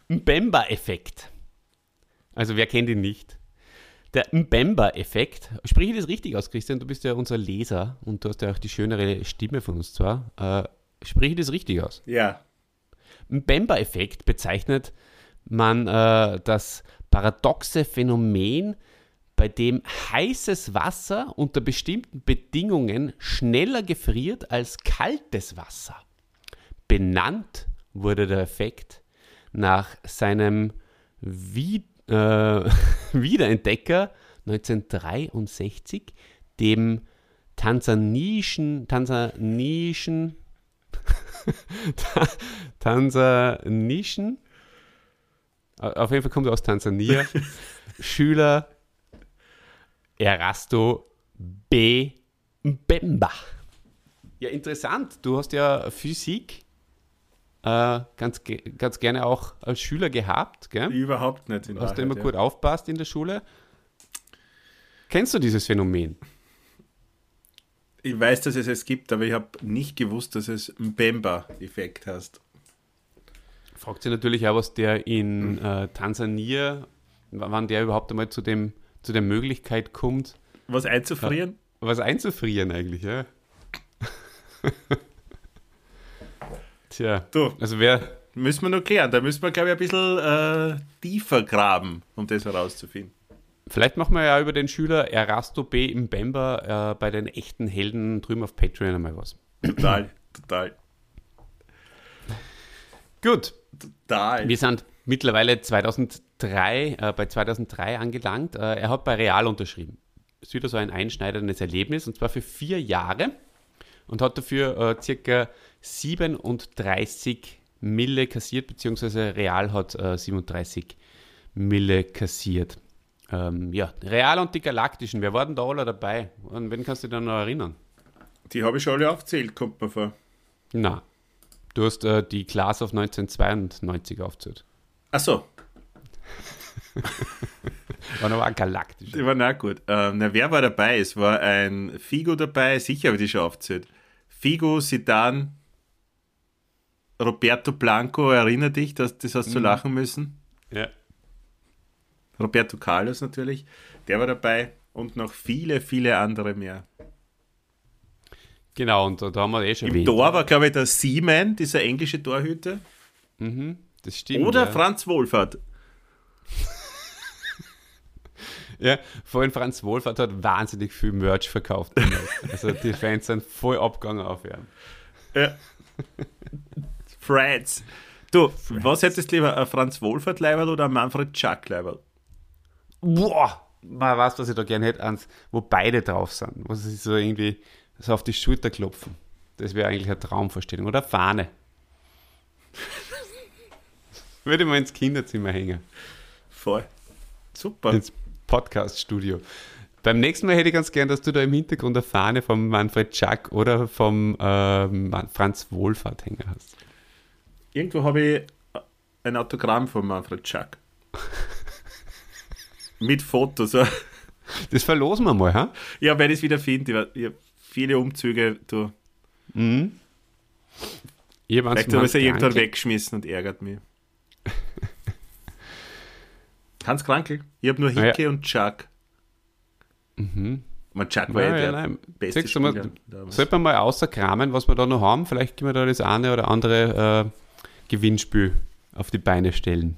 Mbemba-Effekt. Also wer kennt ihn nicht? Der Mbemba-Effekt. Spreche ich das richtig aus, Christian? Du bist ja unser Leser und du hast ja auch die schönere Stimme von uns zwar. Äh, spreche ich das richtig aus? Ja. Mbemba-Effekt bezeichnet man äh, das paradoxe Phänomen, bei dem heißes Wasser unter bestimmten Bedingungen schneller gefriert als kaltes Wasser. Benannt wurde der Effekt nach seinem Wie äh, Wiederentdecker 1963, dem tansanischen, tansanischen, tansanischen, auf jeden Fall kommt er aus Tansania, Schüler Erasto B. Mbemba. Ja, interessant. Du hast ja Physik äh, ganz, ganz gerne auch als Schüler gehabt, gell? Überhaupt nicht. In Hast du Wahrheit, immer ja. gut aufpasst in der Schule? Kennst du dieses Phänomen? Ich weiß, dass es es gibt, aber ich habe nicht gewusst, dass es einen Bemba-Effekt hast. Fragt sich natürlich auch, was der in äh, Tansania, wann der überhaupt einmal zu, dem, zu der Möglichkeit kommt, Was einzufrieren? was einzufrieren eigentlich, ja? Tja, Du, also wer, müssen wir noch klären. Da müssen wir, glaube ich, ein bisschen äh, tiefer graben, um das herauszufinden. Vielleicht machen wir ja über den Schüler Erasto B. Mbemba äh, bei den echten Helden drüben auf Patreon einmal was. Total, total, Gut, total. wir sind mittlerweile 2003, äh, bei 2003 angelangt. Äh, er hat bei Real unterschrieben. Das ist wieder so ein einschneidendes Erlebnis und zwar für vier Jahre und hat dafür äh, circa 37 Mille kassiert, beziehungsweise Real hat äh, 37 Mille kassiert. Ähm, ja, Real und die Galaktischen, wer war denn da alle dabei? An wen kannst du dich da noch erinnern? Die habe ich schon alle aufgezählt, kommt mir vor. Na, du hast äh, die Class of 1992 aufgezählt. Ach so, War aber auch galaktisch. die waren auch gut. Ähm, na, wer war dabei? Es war ein Figo dabei, sicher habe ich die schon aufgezählt. Figo, Sidan, Roberto Blanco, erinner dich, dass das hast du lachen müssen. Ja. Roberto Carlos natürlich, der war dabei und noch viele, viele andere mehr. Genau, und da, da haben wir eh schon Im erwähnt. Tor war, glaube ich, der Seaman, dieser englische Torhüter. Das stimmt. Oder ja. Franz Wohlfahrt. Ja, vor allem Franz Wohlfahrt hat wahnsinnig viel Merch verkauft. also die Fans sind voll abgegangen auf ihn. Ja. Franz. Du, was hättest du lieber, ein Franz Wohlfahrt leiberl oder ein Manfred Schack leiberl? Boah, man weiß, was ich da gerne hätte, eins, wo beide drauf sind. Wo sie sich so irgendwie so auf die Schulter klopfen. Das wäre eigentlich eine Traumvorstellung. Oder Fahne. Würde ich mal ins Kinderzimmer hängen. Voll. Super. ins Podcast-Studio. Beim nächsten Mal hätte ich ganz gern, dass du da im Hintergrund eine Fahne vom Manfred Schack oder vom ähm, Franz Wohlfahrt hängen hast. Irgendwo habe ich ein Autogramm von Manfred Schack. Mit Fotos. Das verlosen wir mal, ha? Ja, wenn ich es wieder finde. Ich hab- Ich habe viele Umzüge. Du. Eins Vielleicht habe ich es ja irgendwann weggeschmissen und ärgert mich. Hans Krankel. Ich habe nur Ah, ja. Hicke und Chuck. Mhm. Man Chuck war Ja, ja, ja, der nein. beste Siehst Spieler. damals. Sollte man mal außerkramen, was wir da noch haben? Vielleicht können wir da das eine oder andere äh, Gewinnspiel auf die Beine stellen.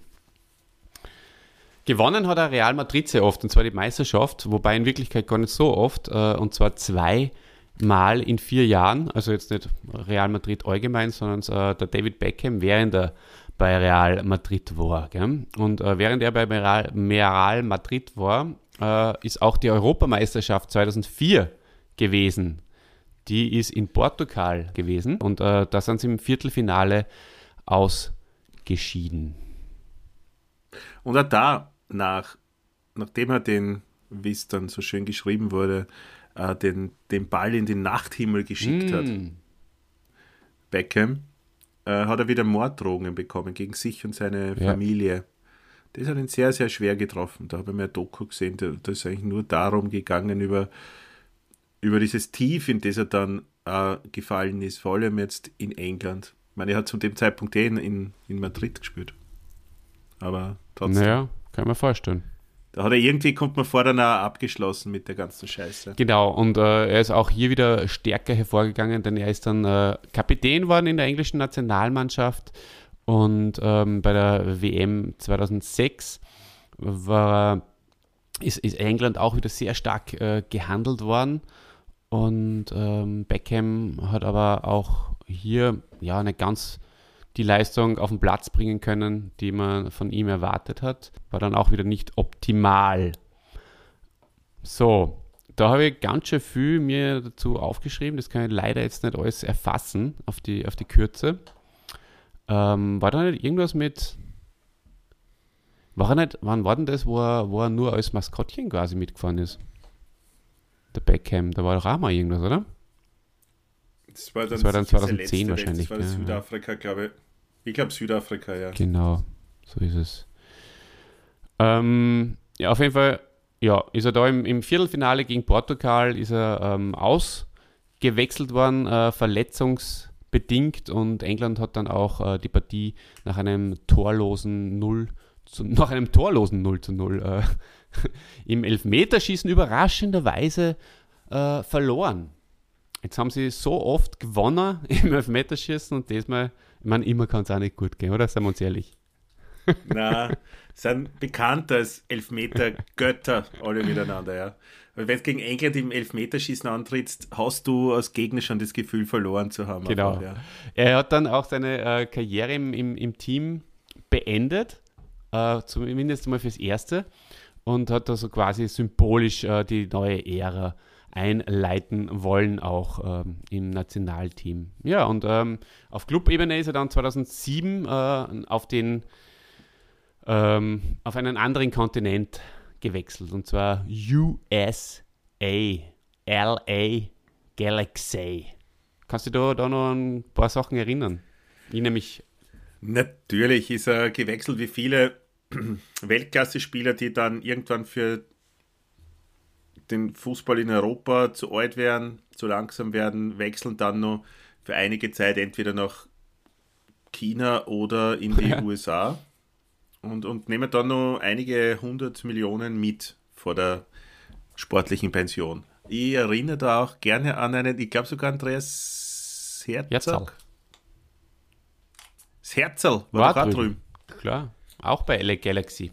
Gewonnen hat er Real Madrid sehr oft, und zwar die Meisterschaft, wobei in Wirklichkeit gar nicht so oft, äh, und zwar zweimal in vier Jahren, also jetzt nicht Real Madrid allgemein, sondern äh, der David Beckham, während er bei Real Madrid war. Gell? Und äh, während er bei Real, Real Madrid war, äh, ist auch die Europameisterschaft 2004 gewesen. Die ist in Portugal gewesen und äh, da sind sie im Viertelfinale ausgeschieden. Und auch da, nach, nachdem er den, wie es dann so schön geschrieben wurde, äh, den, den Ball in den Nachthimmel geschickt hat, Mm. Beckham, äh, hat er wieder Morddrohungen bekommen gegen sich und seine Ja. Familie. Das hat ihn sehr, sehr schwer getroffen. Da habe ich mir ein Doku gesehen, da, da ist eigentlich nur darum gegangen, über, über dieses Tief, in das er dann äh, gefallen ist, vor allem jetzt in England. Ich meine, er hat zu dem Zeitpunkt eh in, in, in Madrid gespielt. Aber trotzdem. Naja, kann mir vorstellen. Da hat er irgendwie, kommt man vor, dann auch abgeschlossen mit der ganzen Scheiße. Genau, und äh, er ist auch hier wieder stärker hervorgegangen, denn er ist dann äh, Kapitän worden in der englischen Nationalmannschaft und ähm, bei der WM 2006 war, ist, ist England auch wieder sehr stark äh, gehandelt worden und ähm, Beckham hat aber auch hier ja nicht ganz die Leistung auf den Platz bringen können, die man von ihm erwartet hat. War dann auch wieder nicht optimal. So, da habe ich ganz schön viel mir dazu aufgeschrieben. Das kann ich leider jetzt nicht alles erfassen auf die, auf die Kürze. Ähm, war da nicht irgendwas mit. War er nicht, wann war denn das, wo er, wo er nur als Maskottchen quasi mitgefahren ist? Der Beckham, da war doch auch mal irgendwas, oder? Das war dann, Das war dann sicher 2010 der wahrscheinlich, Das war ja, ja. Südafrika, glaube ich. Ich glaube Südafrika, ja. Genau, so ist es. Ähm, ja, auf jeden Fall, ja, ist er da im, im Viertelfinale gegen Portugal, ist er ähm, ausgewechselt worden, äh, verletzungsbedingt und England hat dann auch äh, die Partie nach einem torlosen 0 zu, nach einem torlosen 0 zu 0 äh, im Elfmeterschießen überraschenderweise äh, verloren. Jetzt haben sie so oft gewonnen im Elfmeterschießen und diesmal, meine, immer kann es auch nicht gut gehen, oder? Seien wir uns ehrlich. Na, sind bekannt als Elfmeter-Götter, alle miteinander, ja. Weil wenn du gegen England im Elfmeterschießen antrittst, hast du als Gegner schon das Gefühl verloren zu haben. Genau. einfach, ja. Er hat dann auch seine äh, Karriere im, im, im Team beendet, äh, zumindest mal fürs Erste, und hat also quasi symbolisch äh, die neue Ära einleiten wollen, auch ähm, im Nationalteam. Ja, und ähm, auf Clubebene ist er dann 2007 äh, auf den ähm, auf einen anderen Kontinent gewechselt, und zwar USA, LA Galaxy. Kannst du da, da noch ein paar Sachen erinnern? Ich nämlich, Natürlich ist er gewechselt wie viele Weltklasse-Spieler, die dann irgendwann für den Fußball in Europa zu alt werden, zu langsam werden, wechseln dann noch für einige Zeit entweder nach China oder in die Ja. USA und, und nehmen dann noch einige hundert Millionen mit vor der sportlichen Pension. Ich erinnere da auch gerne an einen, ich glaube sogar Andreas Herzog. Das Herzl war, War drüben. drüben. klar, auch bei LA Galaxy.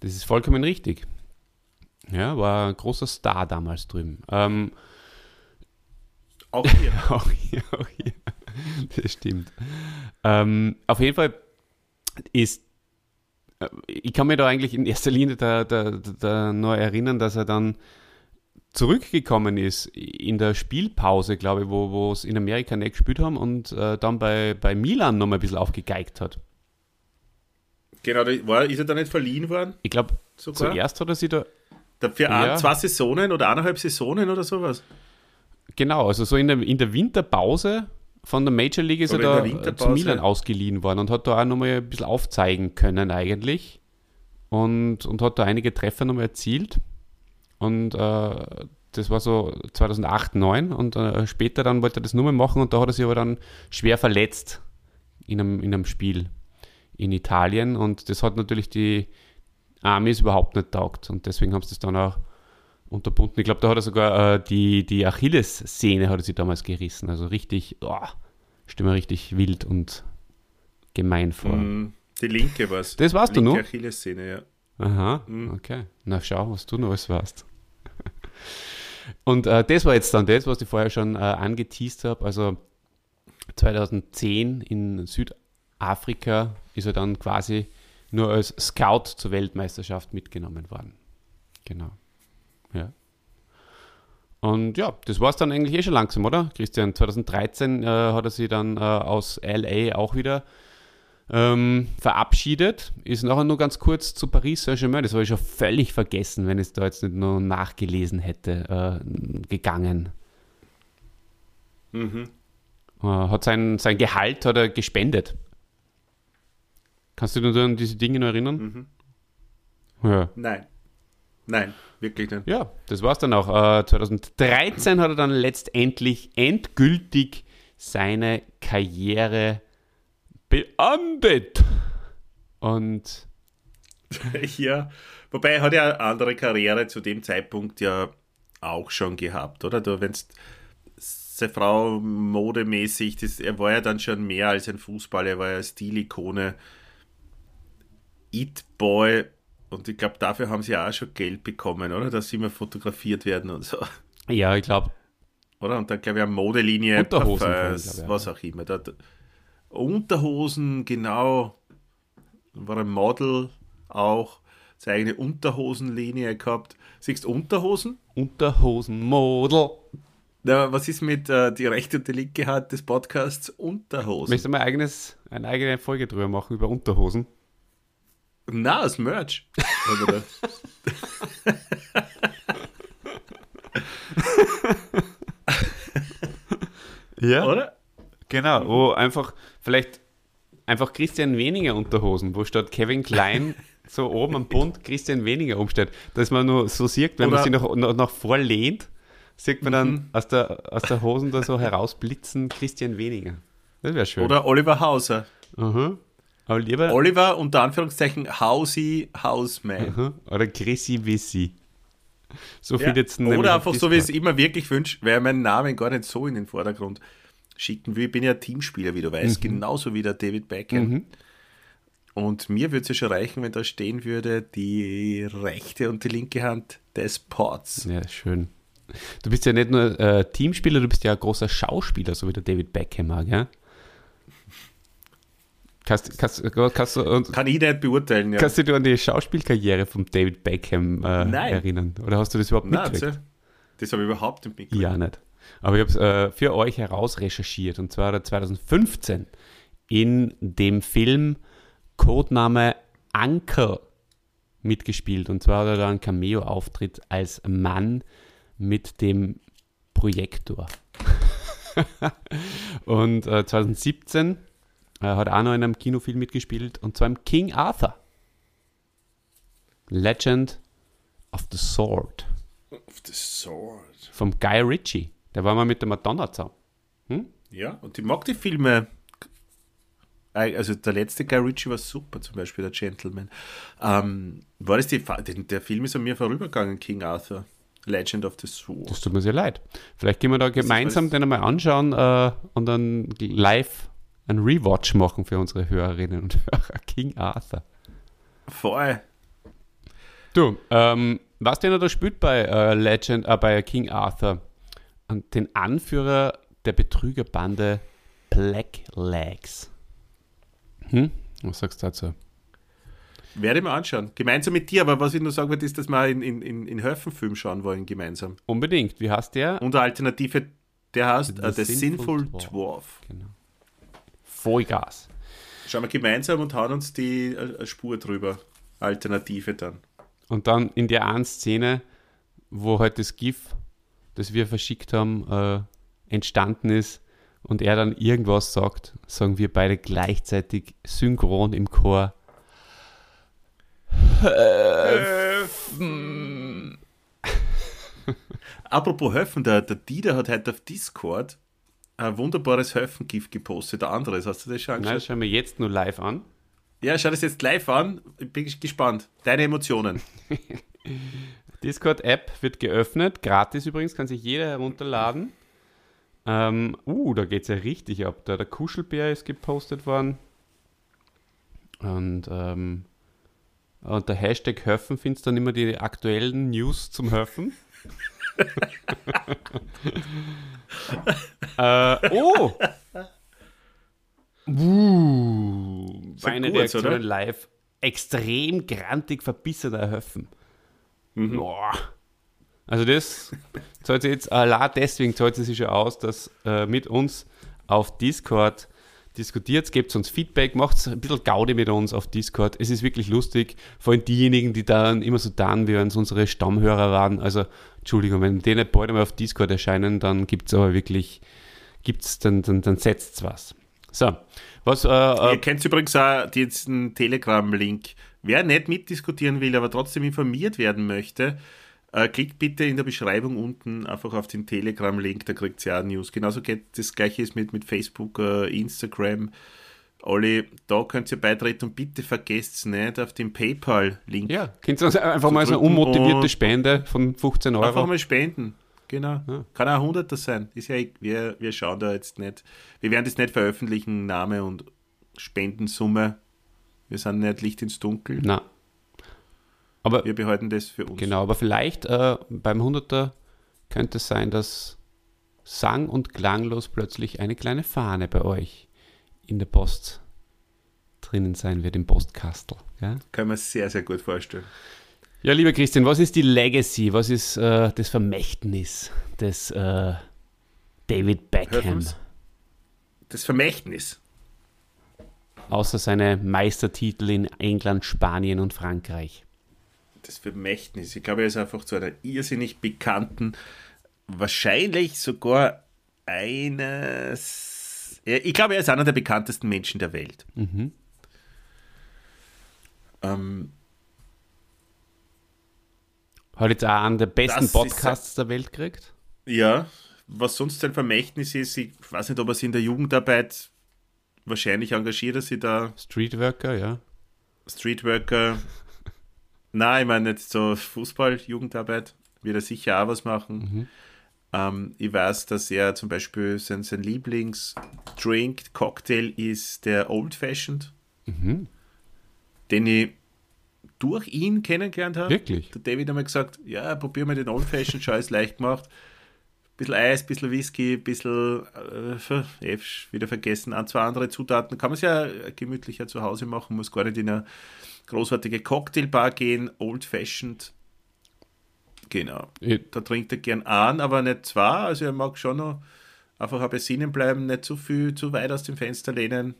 Das ist vollkommen richtig. Ja, war ein großer Star damals drüben. Ähm, Auch hier. auch hier, auch hier. Das stimmt. Ähm, auf jeden Fall ist, äh, ich kann mir da eigentlich in erster Linie da, da, da nur erinnern, dass er dann zurückgekommen ist in der Spielpause, glaube ich, wo wo es in Amerika nicht gespielt haben und äh, dann bei, bei Milan nochmal ein bisschen aufgegeigt hat. Genau, war, ist er da nicht verliehen worden? Ich glaube, zuerst hat er sie da, Dafür Ja. zwei Saisonen oder eineinhalb Saisonen oder sowas. genau, also so in der, in der Winterpause von der Major League ist Oder er da zu. Milan ausgeliehen worden und hat da auch nochmal ein bisschen aufzeigen können eigentlich und, und hat da einige Treffer nochmal erzielt und äh, das war so 2008, 2009 und äh, später dann wollte er das nur mehr machen und da hat er sich aber dann schwer verletzt in einem, in einem Spiel in Italien und das hat natürlich die Amis überhaupt nicht taugt und deswegen haben sie das dann auch unterbunden. Ich glaube, da hat er sogar äh, die, die Achillessehne hat er sich damals gerissen. Also richtig, oh, stimme richtig wild und gemein vor. Mm, Die linke war es. Das warst du linke noch? Achillessehne, ja. Aha, Mhm. okay. Na schau, was du noch alles warst. Und äh, das war jetzt dann das, was ich vorher schon äh, angeteased habe. Also 2010 in Südafrika ist er dann quasi nur als Scout zur Weltmeisterschaft mitgenommen worden. Genau. Ja. Und ja, das war es dann eigentlich eh schon langsam, oder? Christian, 2013 äh, hat er sich dann äh, aus LA auch wieder ähm, verabschiedet. Ist nachher nur ganz kurz zu Paris Saint-Germain, das habe ich schon völlig vergessen, wenn ich es da jetzt nicht nur nachgelesen hätte, äh, gegangen. Mhm. Äh, hat sein, sein Gehalt hat er gespendet. Kannst du dich an diese Dinge noch erinnern? Ja. Nein. Nein, wirklich nicht. Ja, das war's dann auch. Äh, 2013 hat er dann letztendlich endgültig seine Karriere beendet. Und Ja, wobei er hat ja eine andere Karriere zu dem Zeitpunkt ja auch schon gehabt, oder? Du, wenn's seine Frau modemäßig, das, er war ja dann schon mehr als ein Fußballer, er war ja Stilikone, It-Boy und ich glaube, dafür haben sie auch schon Geld bekommen, oder? Dass sie immer fotografiert werden und so, ja, ich glaube, oder? Und dann glaube ich eine Modelinie, Unterhosen Parfums, ich, was auch immer. Da, da, Unterhosen, genau, war ein Model auch, seine eigene Unterhosenlinie gehabt. Siehst du Unterhosen? Unterhosenmodel. Na, was ist mit äh, die rechte und die linke Hand des Podcasts? Unterhosen. Möchtest du mal eigenes, eine eigene Folge drüber machen über Unterhosen? Na, das Merch. Ja. Oder? Genau, wo einfach, vielleicht einfach Christian Weniger Unterhosen, wo statt Kevin Klein so oben am Bund Christian Weniger umsteht, dass man nur so sieht, wenn man Oder- sich noch, noch, nach vor lehnt, sieht man dann aus, der, aus der Hosen da so herausblitzen Christian Weniger. Das wäre schön. Oder Oliver Hauser. Aha. Lieber, Oliver unter Anführungszeichen Hausi Hausman. Aha. oder Chrissy Wissi. So viel Ja. jetzt Oder einfach so, wie ich es immer wirklich wünsche, wäre mein Namen gar nicht so in den Vordergrund schicken will. Ich bin ja Teamspieler, wie du Mhm. weißt, genauso wie der David Beckham. Und mir würde es ja schon reichen, wenn da stehen würde, die rechte und die linke Hand des Pots. Ja, schön. Du bist ja nicht nur äh, Teamspieler, du bist ja ein großer Schauspieler, so wie der David Beckham gell? Kannst, kannst, kannst, du, und, Kann ich nicht beurteilen, ja. kannst du dich an die Schauspielkarriere von David Beckham äh, Nein. erinnern? Oder hast du das überhaupt Nein, mitgekriegt? das, das habe ich überhaupt nicht mitgekriegt. Ja, nicht. Aber ich habe es äh, für euch herausrecherchiert und zwar hat er 2015 in dem Film Codename Anker mitgespielt und zwar hat er da einen Cameo-Auftritt als Mann mit dem Projektor. und äh, 2017 äh, hat er auch noch in einem Kinofilm mitgespielt und zwar im King Arthur. Legend of the Sword Of the sword. vom Guy Ritchie. Der war mal mit der Madonna zusammen. Ja, und ich mag die Filme. Also der letzte Guy Ritchie war super, zum Beispiel der Gentleman. Ähm, war das die, der Film ist an mir vorübergegangen, King Arthur, Legend of the Sword. Das tut mir sehr leid. Vielleicht gehen wir da gemeinsam den einmal anschauen äh, und dann live ein Rewatch machen für unsere Hörerinnen und Hörer. King Arthur. Voll. Du, ähm, was denn er da spielt bei äh, Legend, äh, bei King Arthur? Und den Anführer der Betrügerbande Black Legs. Hm? Was sagst du dazu? Werde ich mir anschauen. Gemeinsam mit dir, aber was ich nur sagen wollte, ist, dass wir in, in, in, in Höfenfilm schauen wollen, gemeinsam. Unbedingt. Wie heißt der? Und eine Alternative, der heißt The äh, The Sinful Sinful Dwarf. Dwarf. Genau. Vollgas. Schauen wir gemeinsam und hauen uns die äh, Spur drüber. Alternative dann. Und dann in der einen Szene, wo halt das GIF, das wir verschickt haben, äh, entstanden ist und er dann irgendwas sagt, sagen wir beide gleichzeitig synchron im Chor. Apropos Höfen, der, der Dieter hat heute auf Discord ein wunderbares Höfengift gepostet, der anderes. Hast du das schon Nein, angeschaut? das schauen wir jetzt nur live an. Ja, schau das jetzt live an. Ich bin gespannt. Deine Emotionen. Discord-App wird geöffnet, gratis übrigens, kann sich jeder herunterladen. Ähm, uh, da geht es ja richtig ab. Da der Kuschelbär ist gepostet worden. Und, ähm, und der Hashtag Höffen findest dann immer die aktuellen News zum Höffen. äh, oh! Uh, meine gut, Reaktion oder? live. Extrem grantig verbissener Höffen. Boah. Also das zahlt sich jetzt, allein deswegen zahlt es sich schon aus, dass äh, mit uns auf Discord diskutiert, gebt uns Feedback, macht ein bisschen Gaudi mit uns auf Discord. Es ist wirklich lustig, vor allem diejenigen, die dann immer so dann, wie wenn es unsere Stammhörer waren. Also, Entschuldigung, wenn die nicht bald einmal auf Discord erscheinen, dann gibt es aber wirklich gibt's, dann, dann, dann setzt's was. So, was, äh, Ihr äh, kennt übrigens auch diesen Telegram-Link. Wer nicht mitdiskutieren will, aber trotzdem informiert werden möchte, äh, klickt bitte in der Beschreibung unten einfach auf den Telegram-Link, da kriegt ihr auch News. Genauso geht das gleiche ist mit, mit Facebook, äh, Instagram. Alle, da könnt ihr beitreten und bitte vergesst nicht auf den PayPal-Link. ja, könnt ihr uns einfach mal so eine unmotivierte Spende von 15 Euro. Einfach mal spenden. Genau. Ja. Kann auch 100 sein. Ist ja, e- wir, wir schauen da jetzt nicht. Wir werden das nicht veröffentlichen, Name und Spendensumme. Wir sind nicht Licht ins Dunkel. Na. Aber Wir behalten das für uns. Genau, aber vielleicht äh, beim 100er könnte es sein, dass sang- und klanglos plötzlich eine kleine Fahne bei euch in der Post drinnen sein wird, im Postkastel. Ja, Kann man sehr, sehr gut vorstellen. ja lieber Christian, was ist die Legacy, was ist äh, das Vermächtnis des äh, David Beckham? Das Vermächtnis. außer seine Meistertitel in England, Spanien und Frankreich? Das Vermächtnis. Ich glaube, er ist einfach zu einer irrsinnig bekannten, wahrscheinlich sogar eines. Ich glaube, er ist einer der bekanntesten Menschen der Welt. Mhm. Ähm, Hat jetzt auch einen der besten Das ist Podcasts der Welt gekriegt? Ja, was sonst sein Vermächtnis ist, ich weiß nicht, ob er sich in der Jugendarbeit wahrscheinlich engagiert, er sich da Streetworker, ja. Streetworker. Nein, ich meine jetzt so Fußball, Jugendarbeit, wird er sicher auch was machen. Ähm, ich weiß, dass er zum Beispiel sein, sein Lieblingsdrink, Cocktail ist der Old Fashioned, Mhm. den ich durch ihn kennengelernt habe. Wirklich? Der David hat mir gesagt, ja, probier mal den Old Fashioned, schau, ist leicht gemacht. Bisschen Eis, bisschen Whisky, bisschen, äh, eh, wieder vergessen, ein, zwei andere Zutaten. Kann man es ja gemütlicher zu Hause machen, muss gar nicht in eine großartige Cocktailbar gehen, Old Fashioned. Genau. Ich- Da trinkt er gern an, aber nicht zwei. Also er mag schon noch einfach ein besinnen bleiben, nicht zu viel, zu weit aus dem Fenster lehnen.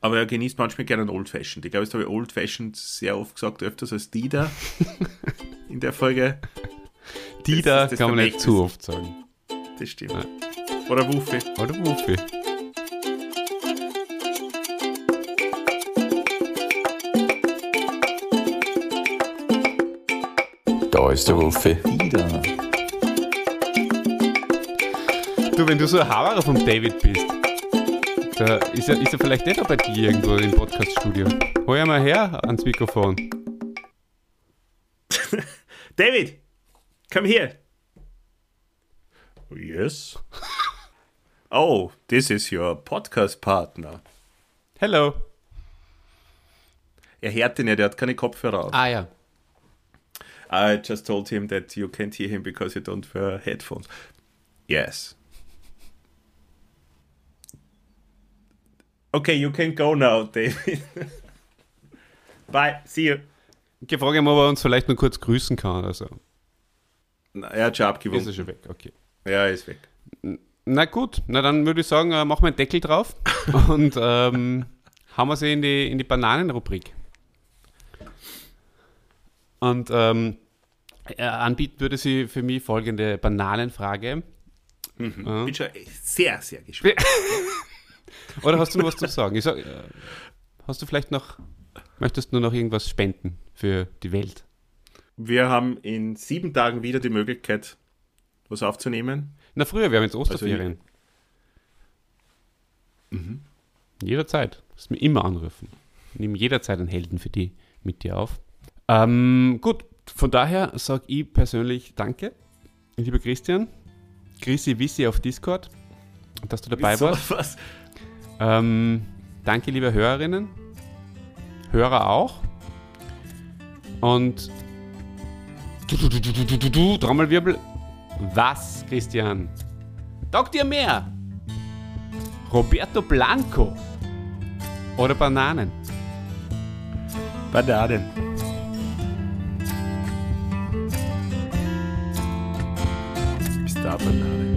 Aber er genießt manchmal gerne einen Old Fashioned. Ich glaube, jetzt habe ich Old Fashioned sehr oft gesagt, öfters als Dieter in der Folge. Die Das das kann man nicht zu oft sagen. Das stimmt. Ja. Oder Wuffe. Oder Wuffi. Da ist der Wuffi. Du, wenn du so ein Hauer vom David bist, da ist er, ist er vielleicht nicht auch bei dir irgendwo im Podcaststudio. Hol ihn mal her ans Mikrofon. David, come here. Yes. Oh, this is your podcast partner. Hello. Er hört ihn ja, der hat keine Kopfhörer auf. Ah ja. I just told him that you can't hear him because you don't wear headphones. Yes. Okay, you can go now, David. Bye, see you. Ich frage ihn, ob er uns vielleicht nur kurz grüßen kann. Also, Na, er hat schon ist er abgewunken. schon weg. Okay. Ja, er ist weg. Na gut, na dann würde ich sagen, äh, machen wir einen Deckel drauf und ähm, haben wir sie in die, in die Bananenrubrik. Und ähm, äh, anbieten würde sie für mich folgende Bananenfrage. Ja. Bin schon sehr, sehr gespannt. Oder hast du noch was zu sagen? Sag, äh, hast du vielleicht noch, möchtest du noch irgendwas spenden für die Welt? Wir haben in sieben Tagen wieder die Möglichkeit, was aufzunehmen. Na, früher, wir haben jetzt Osterferien. Jederzeit. Du musst mir immer anrufen. Ich nehme jederzeit einen Helden für die mit dir auf. Ähm, gut, von daher sage ich persönlich Danke, lieber Christian. Chrissy Wissi auf Discord, dass du dabei warst. Was? Ähm, danke, liebe Hörerinnen. Hörer auch. Und du, du, du, du, du, du, du, du, Trommelwirbel. Was, Christian? Taugt dir mehr! Roberto Blanco oder Bananen? Bananen. up and down.